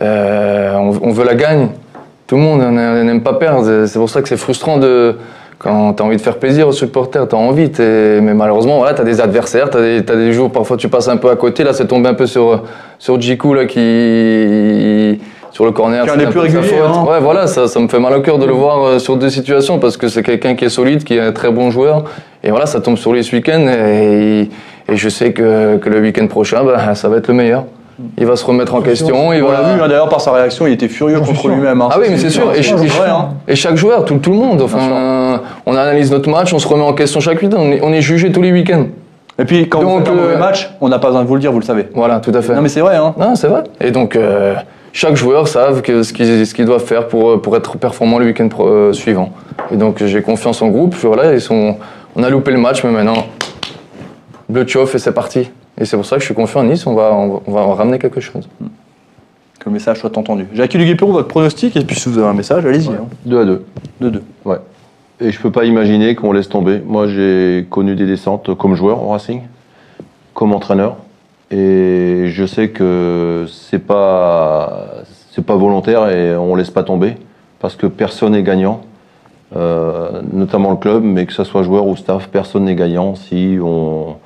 euh, on, on veut la gagne. Tout le monde n'aime pas perdre. C'est- pour ça que c'est frustrant de quand tu as envie de faire plaisir aux supporters, tu as envie. Mais malheureusement, voilà, tu as des adversaires, tu as, des t'as des jours, parfois tu passes un peu à côté. Là, c'est tombé un peu sur, sur Jiku, là, qui. Sur le corner. Qui est des peu plus faute. hein. Ouais, voilà, ça, ça me fait mal au cœur de le voir euh, sur deux situations parce que c'est quelqu'un qui est solide, qui est un très bon joueur. Et voilà, ça tombe sur lui ce week-end et, et je sais que, que le week-end prochain, bah, ça va être le meilleur. Il va se remettre en question. Il On l'a vu hein, d'ailleurs par sa réaction, il était furieux contre lui-même. hein. Ah oui, mais c'est sûr. Et, vrai, hein. et chaque joueur, tout, tout le monde. Enfin, on analyse notre match, on se remet en question chaque week-end. On est, on est jugé tous les week-ends. Et puis quand Donc, un mauvais euh, match, on n'a pas besoin de vous le dire, vous le savez. Voilà, tout à fait. Non mais c'est vrai. Hein. Non, c'est vrai. Et donc, euh, chaque joueur savent que ce qu'ils qu'ils doivent faire pour, pour être performant le week-end euh, suivant. Et donc, j'ai confiance en groupe. Voilà, ils sont, on a loupé le match, mais maintenant, bleu chauffe et c'est parti. Et c'est pour ça que je suis confiant à Nice, on va, on va, on va ramener quelque chose. Que le message soit entendu. Jacques Duguay-Perrou, votre pronostic, et puis si vous avez un message, allez-y. hein. 2 à 2. De deux. Ouais. Et je peux pas imaginer qu'on laisse tomber. Moi, j'ai connu des descentes comme joueur au Racing, comme entraîneur, et je sais que c'est pas c'est pas volontaire et on laisse pas tomber parce que personne n'est gagnant, euh, notamment le club, mais que ce soit joueur ou staff, personne n'est gagnant si on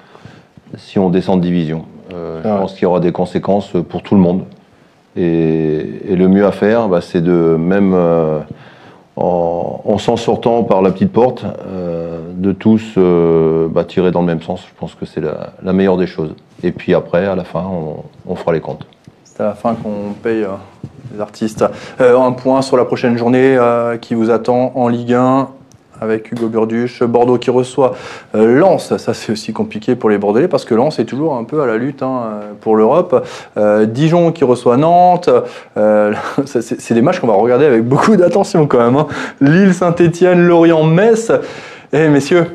si on descend de division. Euh, je Ouais. pense qu'il y aura des conséquences pour tout le monde. Et, et le mieux à faire, bah, c'est de même euh, en, en s'en sortant par la petite porte, euh, de tous bah, tirer dans le même sens. Je pense que c'est la, la meilleure des choses. Et puis après, à la fin, on, on fera les comptes. C'est à la fin qu'on paye les artistes. Un point sur la prochaine journée qui vous attend en Ligue 1 avec Hugo Burduche. Bordeaux qui reçoit euh, Lens. Ça, c'est aussi compliqué pour les Bordelais parce que Lens est toujours un peu à la lutte hein, pour l'Europe. Euh, Dijon qui reçoit Nantes. Euh, c'est des matchs qu'on va regarder avec beaucoup d'attention quand même. hein. Lille, Saint-Etienne, Lorient, Metz. Eh messieurs,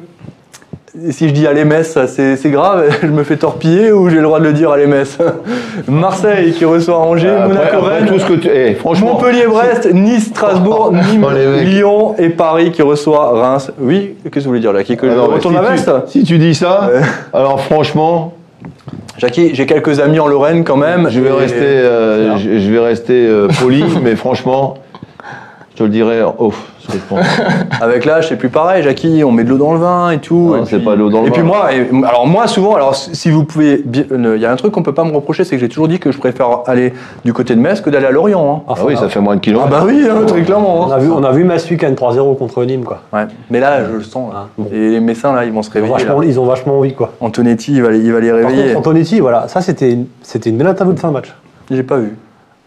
si je dis allez Metz, c'est grave, je me fais torpiller ou j'ai le droit de le dire allez Metz Marseille qui reçoit Angers, Après- Monaco, après Rennes, tout ce que tu... eh, franchement, Montpellier-Brest, Nice, Strasbourg, Nîmes, Oh, les mecs. Lyon et Paris qui reçoit Reims. Oui, qu'est-ce que vous voulez dire là Qui que je Alors, retourne si ma tu- veste Si tu dis ça, alors franchement, Jackie, j'ai quelques amis en Lorraine quand même. je vais et- rester, euh, je, je vais rester euh, poli, mais franchement, je te le dirais off. ce que je pense. Avec l'âge, c'est plus pareil, Jackie, on met de l'eau dans le vin et tout. Non, et c'est puis- pas de l'eau dans le Et vin. puis moi, et- alors moi souvent, alors si vous pouvez, il y a un truc qu'on peut pas me reprocher, c'est que j'ai toujours dit que je préfère aller du côté de Metz que d'aller à Lorient. hein. Ah oui, ça fait moins de Ah kilomètres. bah oui, hein, très clairement. On hein. a vu, on a vu Metz week-end 3-0 contre Nîmes, quoi. Ouais. Mais là, je le sens. là. Ah, bon. Et les Messins, là, ils vont se Ils ont, réveiller. vachement, ils ont vachement envie, quoi. Antonetti, il va les, il va les Par réveiller. contre, Antonetti, voilà, ça c'était une, c'était une belle interview de fin de match. J'ai pas vu.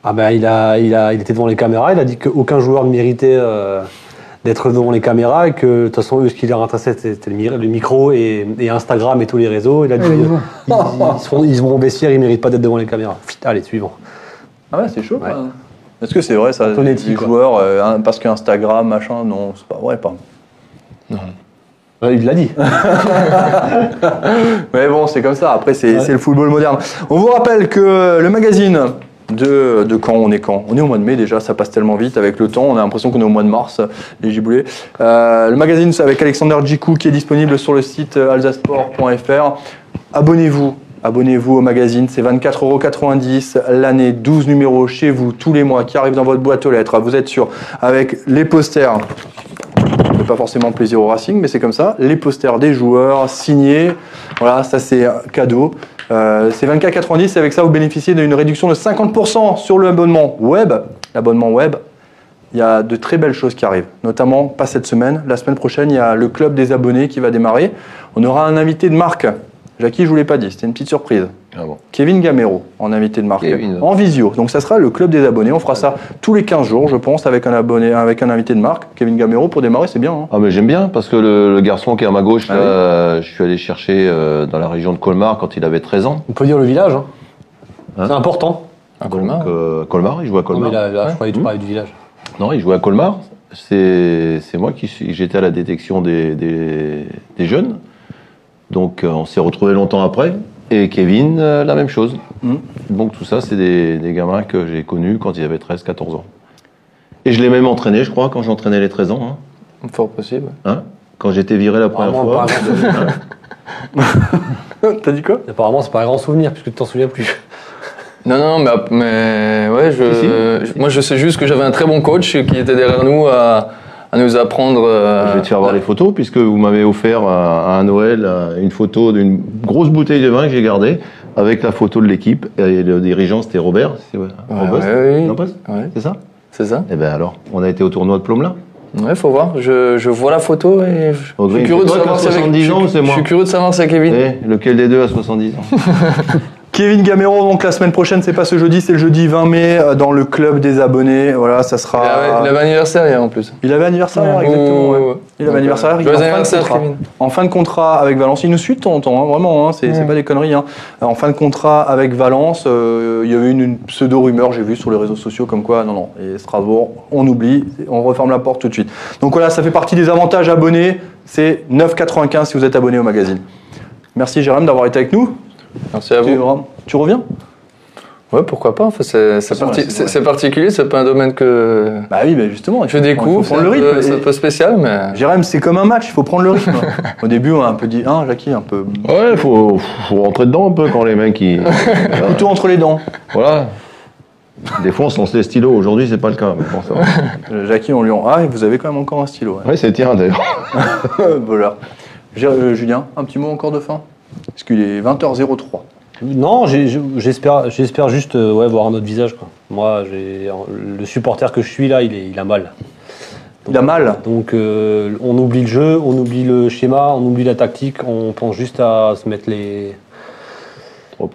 Ah ben, il, a, il, a, il était devant les caméras, il a dit qu'aucun joueur ne méritait euh, d'être devant les caméras et que de toute façon, eux, ce qui leur intéressait, c'était le, mi- le micro et, et Instagram et tous les réseaux. Il a dit il euh, ils, ils vont ils ne méritent pas d'être devant les caméras. Pfft, allez, suivant. Ah ouais, c'est chaud. Ouais. Est-ce que c'est vrai ça Antonetti, Les quoi. joueurs, euh, parce qu'Instagram, machin, non, c'est pas vrai, pas. Euh, Il l'a dit. Mais bon, c'est comme ça. Après, c'est Ouais. c'est le football moderne. On vous rappelle que le magazine de, quand on est quand On est au mois de mai déjà, ça passe tellement vite avec le temps. On a l'impression qu'on est au mois de mars, les giboulés. Euh, le magazine, avec Alexander Djikou qui est disponible sur le site euh, alsasport.fr. Abonnez-vous. Abonnez-vous au magazine, c'est 24,90€ l'année, 12 numéros chez vous tous les mois qui arrivent dans votre boîte aux lettres. Vous êtes sûr, avec les posters pas forcément plaisir au Racing, mais c'est comme ça. Les posters des joueurs signés, voilà, ça c'est un cadeau. Euh, c'est 24,90 et avec ça vous bénéficiez d'une réduction de 50% sur l'abonnement web. L'abonnement web, il y a de très belles choses qui arrivent, notamment pas cette semaine. La semaine prochaine, il y a le club des abonnés qui va démarrer. On aura un invité de marque. Jackie, je vous l'ai pas dit, c'était une petite surprise. Ah bon. Kevin Gamero en invité de marque Kevin. en visio. Donc ça sera le club des abonnés. On fera ça tous les 15 jours, je pense, avec un abonné, avec un invité de marque. Kevin Gamero pour démarrer, c'est bien. hein. Ah mais j'aime bien parce que le, le garçon qui est à ma gauche, Ah là, oui. euh, je suis allé chercher euh, dans la région de Colmar quand il avait 13 ans. On peut dire le village. Hein. Hein c'est important. Un Donc, Colmar. euh, Colmar, il jouait à Non, Colmar. mais là, là, je croyais que tu Mmh. parlais du village. Non, il jouait à Colmar. C'est c'est moi qui suis- j'étais à la détection des, des, des jeunes. Donc euh, on s'est retrouvés longtemps après. Et Kevin, euh, la même chose. Mhm. Donc tout ça, c'est des, des gamins que j'ai connus quand ils avaient 13-14 ans. Et je l'ai même entraîné, je crois, quand j'entraînais les 13 ans. Hein. Fort possible. Hein? Quand j'étais viré la première fois. apparemment, T'as dit quoi? Apparemment, c'est pas un grand souvenir puisque tu t'en souviens plus. Non, non, mais, mais ouais, je, je- moi je sais juste que j'avais un très bon coach qui était derrière nous à, à nous apprendre. euh, Je vais te faire voir les photos, puisque vous m'avez offert à, Noël euh, une photo d'une grosse bouteille de vin que j'ai gardée, avec la photo de l'équipe. Et le dirigeant, c'était Robert. C'est ouais, Ouais, ouais, oui. Ouais, C'est ça? C'est ça. Eh bien alors, on a été au tournoi de Plomelin. Ouais, faut voir. Je, je vois la photo et je, suis curieux de savoir qui as si avec- 70 ans je- ou c'est moi Je suis curieux de savoir si c'est Kevin. Eh, lequel des deux a 70 ans? Kevin Gamero, donc la semaine prochaine, c'est pas ce jeudi, c'est le jeudi 20 mai euh, dans le club des abonnés. Voilà, ça Il sera. avait, il avait anniversaire hier en plus. Il avait anniversaire, hier, exactement. ouais. Ouais. Il avait Donc, anniversaire, euh, il est en joyeux fin de anniversaire, contrat. En fin de contrat avec Valence, il nous suit de temps en temps, hein, vraiment, hein, c'est Ouais. pas des conneries. hein. En fin de contrat avec Valence, euh, il y avait une, une pseudo-rumeur, j'ai vu sur les réseaux sociaux, comme quoi, non, non, et Strasbourg, on oublie, on referme la porte tout de suite. Donc voilà, ça fait partie des avantages abonnés, c'est 9,95 si vous êtes abonné au magazine. Merci Jérôme d'avoir été avec nous. Merci à Tu, vous. tu reviens? Ouais, pourquoi pas. Enfin, c'est parti- ouais, particulier, c'est pas un domaine que Bah oui, bah justement, il je faut- découvre. Faut prendre le c'est un peu- rythme. C'est un Et- peu spécial, mais. Jérôme, c'est comme un match, il faut prendre le rythme. Au début, on a un peu dit, hein, Jackie, un peu Ouais, faut, faut rentrer dedans un peu quand les mecs ils. voilà. couteau entre les dents. Voilà. Des fois, on se lance les stylos. Aujourd'hui, c'est pas le cas. Mais bon, ça va. Euh, Jackie, on lui en... Ah, vous avez quand même encore un stylo. ouais. Ouais, c'est tien d'ailleurs. voilà. Euh, Julien, un petit mot encore de fin? Parce qu'il est 20h03. Non, j'espère juste euh, ouais, voir un autre visage. Quoi. Moi, le supporter que je suis là, il, est, il a mal. Il a mal. Donc euh, on oublie le jeu, on oublie le schéma, on oublie la tactique, on pense juste à se mettre les,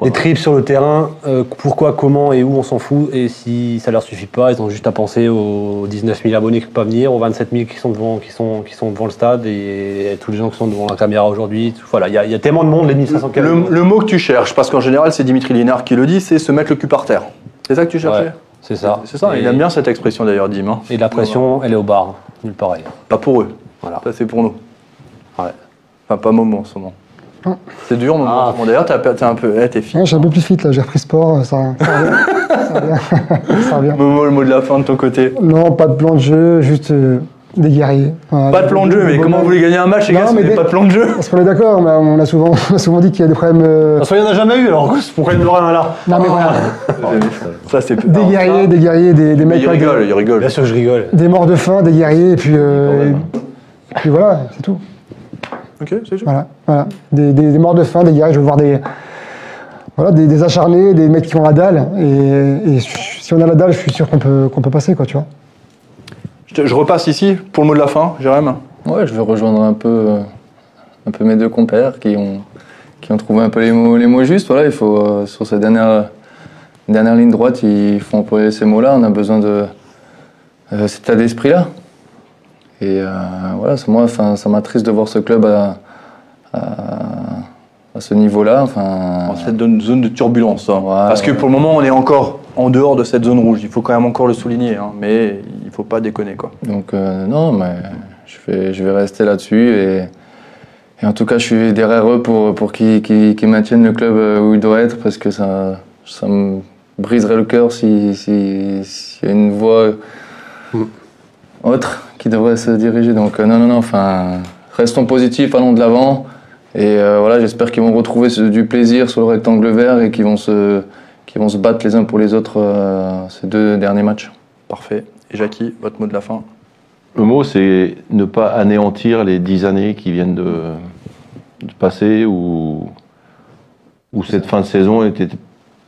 les tripes sur le terrain. euh, pourquoi, comment et où, on s'en fout. Et si ça leur suffit pas, ils ont juste à penser aux 19 000 abonnés qui ne peuvent pas venir, aux 27 000 qui sont devant, qui sont, qui sont devant le stade et, tous les gens qui sont devant la caméra aujourd'hui. Voilà, il y, a- il y a tellement de monde, les 1500 Le, le mot que tu cherches, parce qu'en général, c'est Dimitri Linard qui le dit, c'est se mettre le cul par terre. C'est ça que tu cherchais Ouais, c'est ça. C'est ça, Et- il aime bien cette expression d'ailleurs, Dim. hein. Et la pression, elle est au bar, nulle part ailleurs. Pas pour eux, Voilà. ça c'est pour nous. Ouais. Enfin, pas Momo en ce moment. C'est dur, Momo. Ah. D'ailleurs, t'as t'es un peu. eh, t'es fit. Ouais, suis un peu plus fit là, j'ai repris sport, ça, ça revient. ça revient. Ça revient. Momo, le mot de la fin de ton côté. Non, pas de plan de jeu, juste euh, des guerriers. Voilà. Pas de plan de jeu, mais comment vous voulez gagner un match, les gars, si mais vous n'avez des- pas de plan de jeu Parce qu'on est d'accord, mais on a souvent, on a souvent dit qu'il y a des problèmes. euh, Parce qu'il n'y en a jamais eu, alors pourquoi il y en un là Non, mais voilà. Ça, c'est. Des guerriers, des guerriers, des, des mecs. il rigole, il rigole. Bien sûr que je rigole. Des, des morts de faim, des guerriers, et puis. euh, et puis voilà, c'est tout. Ok, c'est. Voilà, voilà. Des, des, des morts de faim, des guerriers, je veux voir des. Voilà, des, des acharnés, des mecs qui ont la dalle. Et, et si on a la dalle, je suis sûr qu'on peut, qu'on peut passer, quoi, tu vois. Je, te- je repasse ici pour le mot de la fin, Jérôme. Ouais, je vais rejoindre un peu, euh, un peu mes deux compères qui ont, qui ont trouvé un peu les mots, les mots justes. Voilà, il faut, euh, sur cette dernière, dernière ligne droite, il faut employer ces mots-là. On a besoin de euh, cet état d'esprit-là. Et euh, voilà, c'est- moi, enfin, ça m'attriste de voir ce club à, à, à ce niveau-là. Enfin, Dans cette zone zone de turbulence. hein. Ouais, Parce que pour le moment, on est encore en dehors de cette zone rouge. Il faut quand même encore le souligner. hein. Mais il faut pas déconner. Quoi. Donc euh, non, mais je vais, je vais rester là-dessus et, et en tout cas, je suis derrière eux pour, pour qu'ils maintiennent le club euh, où il doit être parce que ça, ça me briserait le cœur si- si- s'il y a une voie autre qui devrait se diriger. Donc euh, non, non, non, enfin, restons positifs, allons de l'avant et euh, voilà, j'espère qu'ils vont retrouver ce- du plaisir sur le rectangle vert et qu'ils vont se, qu'ils vont se battre les uns pour les autres euh, ces deux derniers matchs. Parfait. Et Jackie, votre mot de la fin? Le mot, c'est ne pas anéantir les dix années qui viennent de, de passer où, où cette fin de saison était,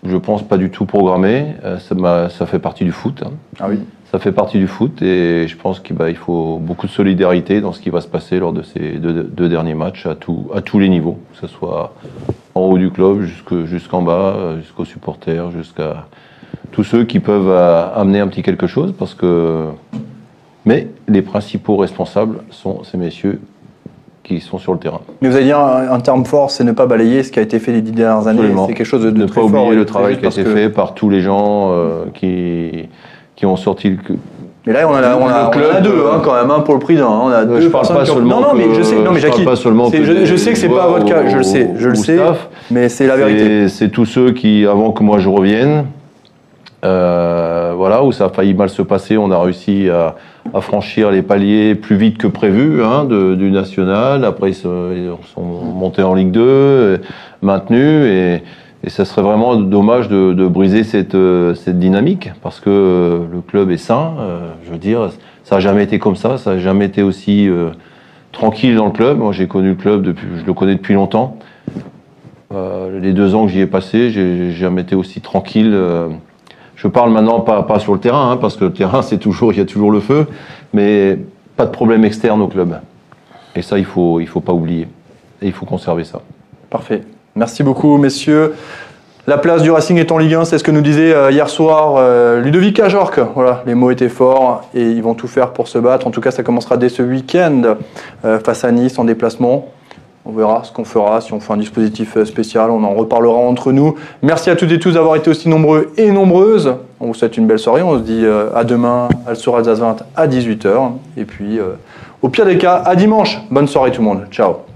je pense, pas du tout programmée. Euh, Ça, m'a- ça fait partie du foot. hein. Ah oui. Ça fait partie du foot et je pense qu'il bah, faut beaucoup de solidarité dans ce qui va se passer lors de ces deux, deux derniers matchs à, tout- à tous les niveaux, que ce soit en haut du club jusque- jusqu'en bas, jusqu'aux supporters, jusqu'à tous ceux qui peuvent euh, amener un petit quelque chose parce que. Mais les principaux responsables sont ces messieurs qui sont sur le terrain. Mais vous avez dit un, un terme fort, c'est ne pas balayer ce qui a été fait les dix dernières années. C'est quelque chose de, de ne très pas fort oublier le travail qui a été que- fait par tous les gens euh, qui, qui ont sorti le. Mais là, on a, on a, on a deux hein, quand même, hein, pour le prix d'un. hein. On a deux je parle pas seulement Non, non, mais je sais. Non, mais Jackie, pas seulement je, je sais que c'est pas votre cas. Je le sais, je le sais. Mais c'est la vérité. C'est- tous ceux qui, avant que moi je revienne, euh, voilà, où ça a failli mal se passer, on a réussi à, à franchir les paliers plus vite que prévu hein, de- du national. Après, ils, se- ils sont montés en Ligue 2, euh, maintenus, et, et ça serait vraiment dommage de, briser cette, euh, cette dynamique, parce que euh, le club est sain. euh, je veux dire, ça n'a jamais été comme ça, ça n'a jamais été aussi tranquille dans le club. Moi, j'ai connu le club depuis, je le connais depuis longtemps. Les deux ans que j'y ai passé, j'ai jamais été aussi tranquille. je parle maintenant pas, pas sur le terrain, hein, parce que le terrain, c'est toujours, il y a toujours le feu, mais pas de problème externe au club. Et ça, il faut, il faut pas oublier. Et il faut conserver ça. Parfait. Merci beaucoup, messieurs. La place du Racing est en Ligue 1, c'est ce que nous disait euh, hier soir euh, Ludovic Ajorc. Voilà, les mots étaient forts et ils vont tout faire pour se battre. En tout cas, ça commencera dès ce week-end euh, face à Nice en déplacement. On verra ce qu'on fera, si on fait un dispositif spécial, on en reparlera entre nous. Merci à toutes et tous d'avoir été aussi nombreux et nombreuses. On vous souhaite une belle soirée. On se dit à demain, à Alsace 20 à 18h. Et puis, au pire des cas, à dimanche. Bonne soirée tout le monde. Ciao.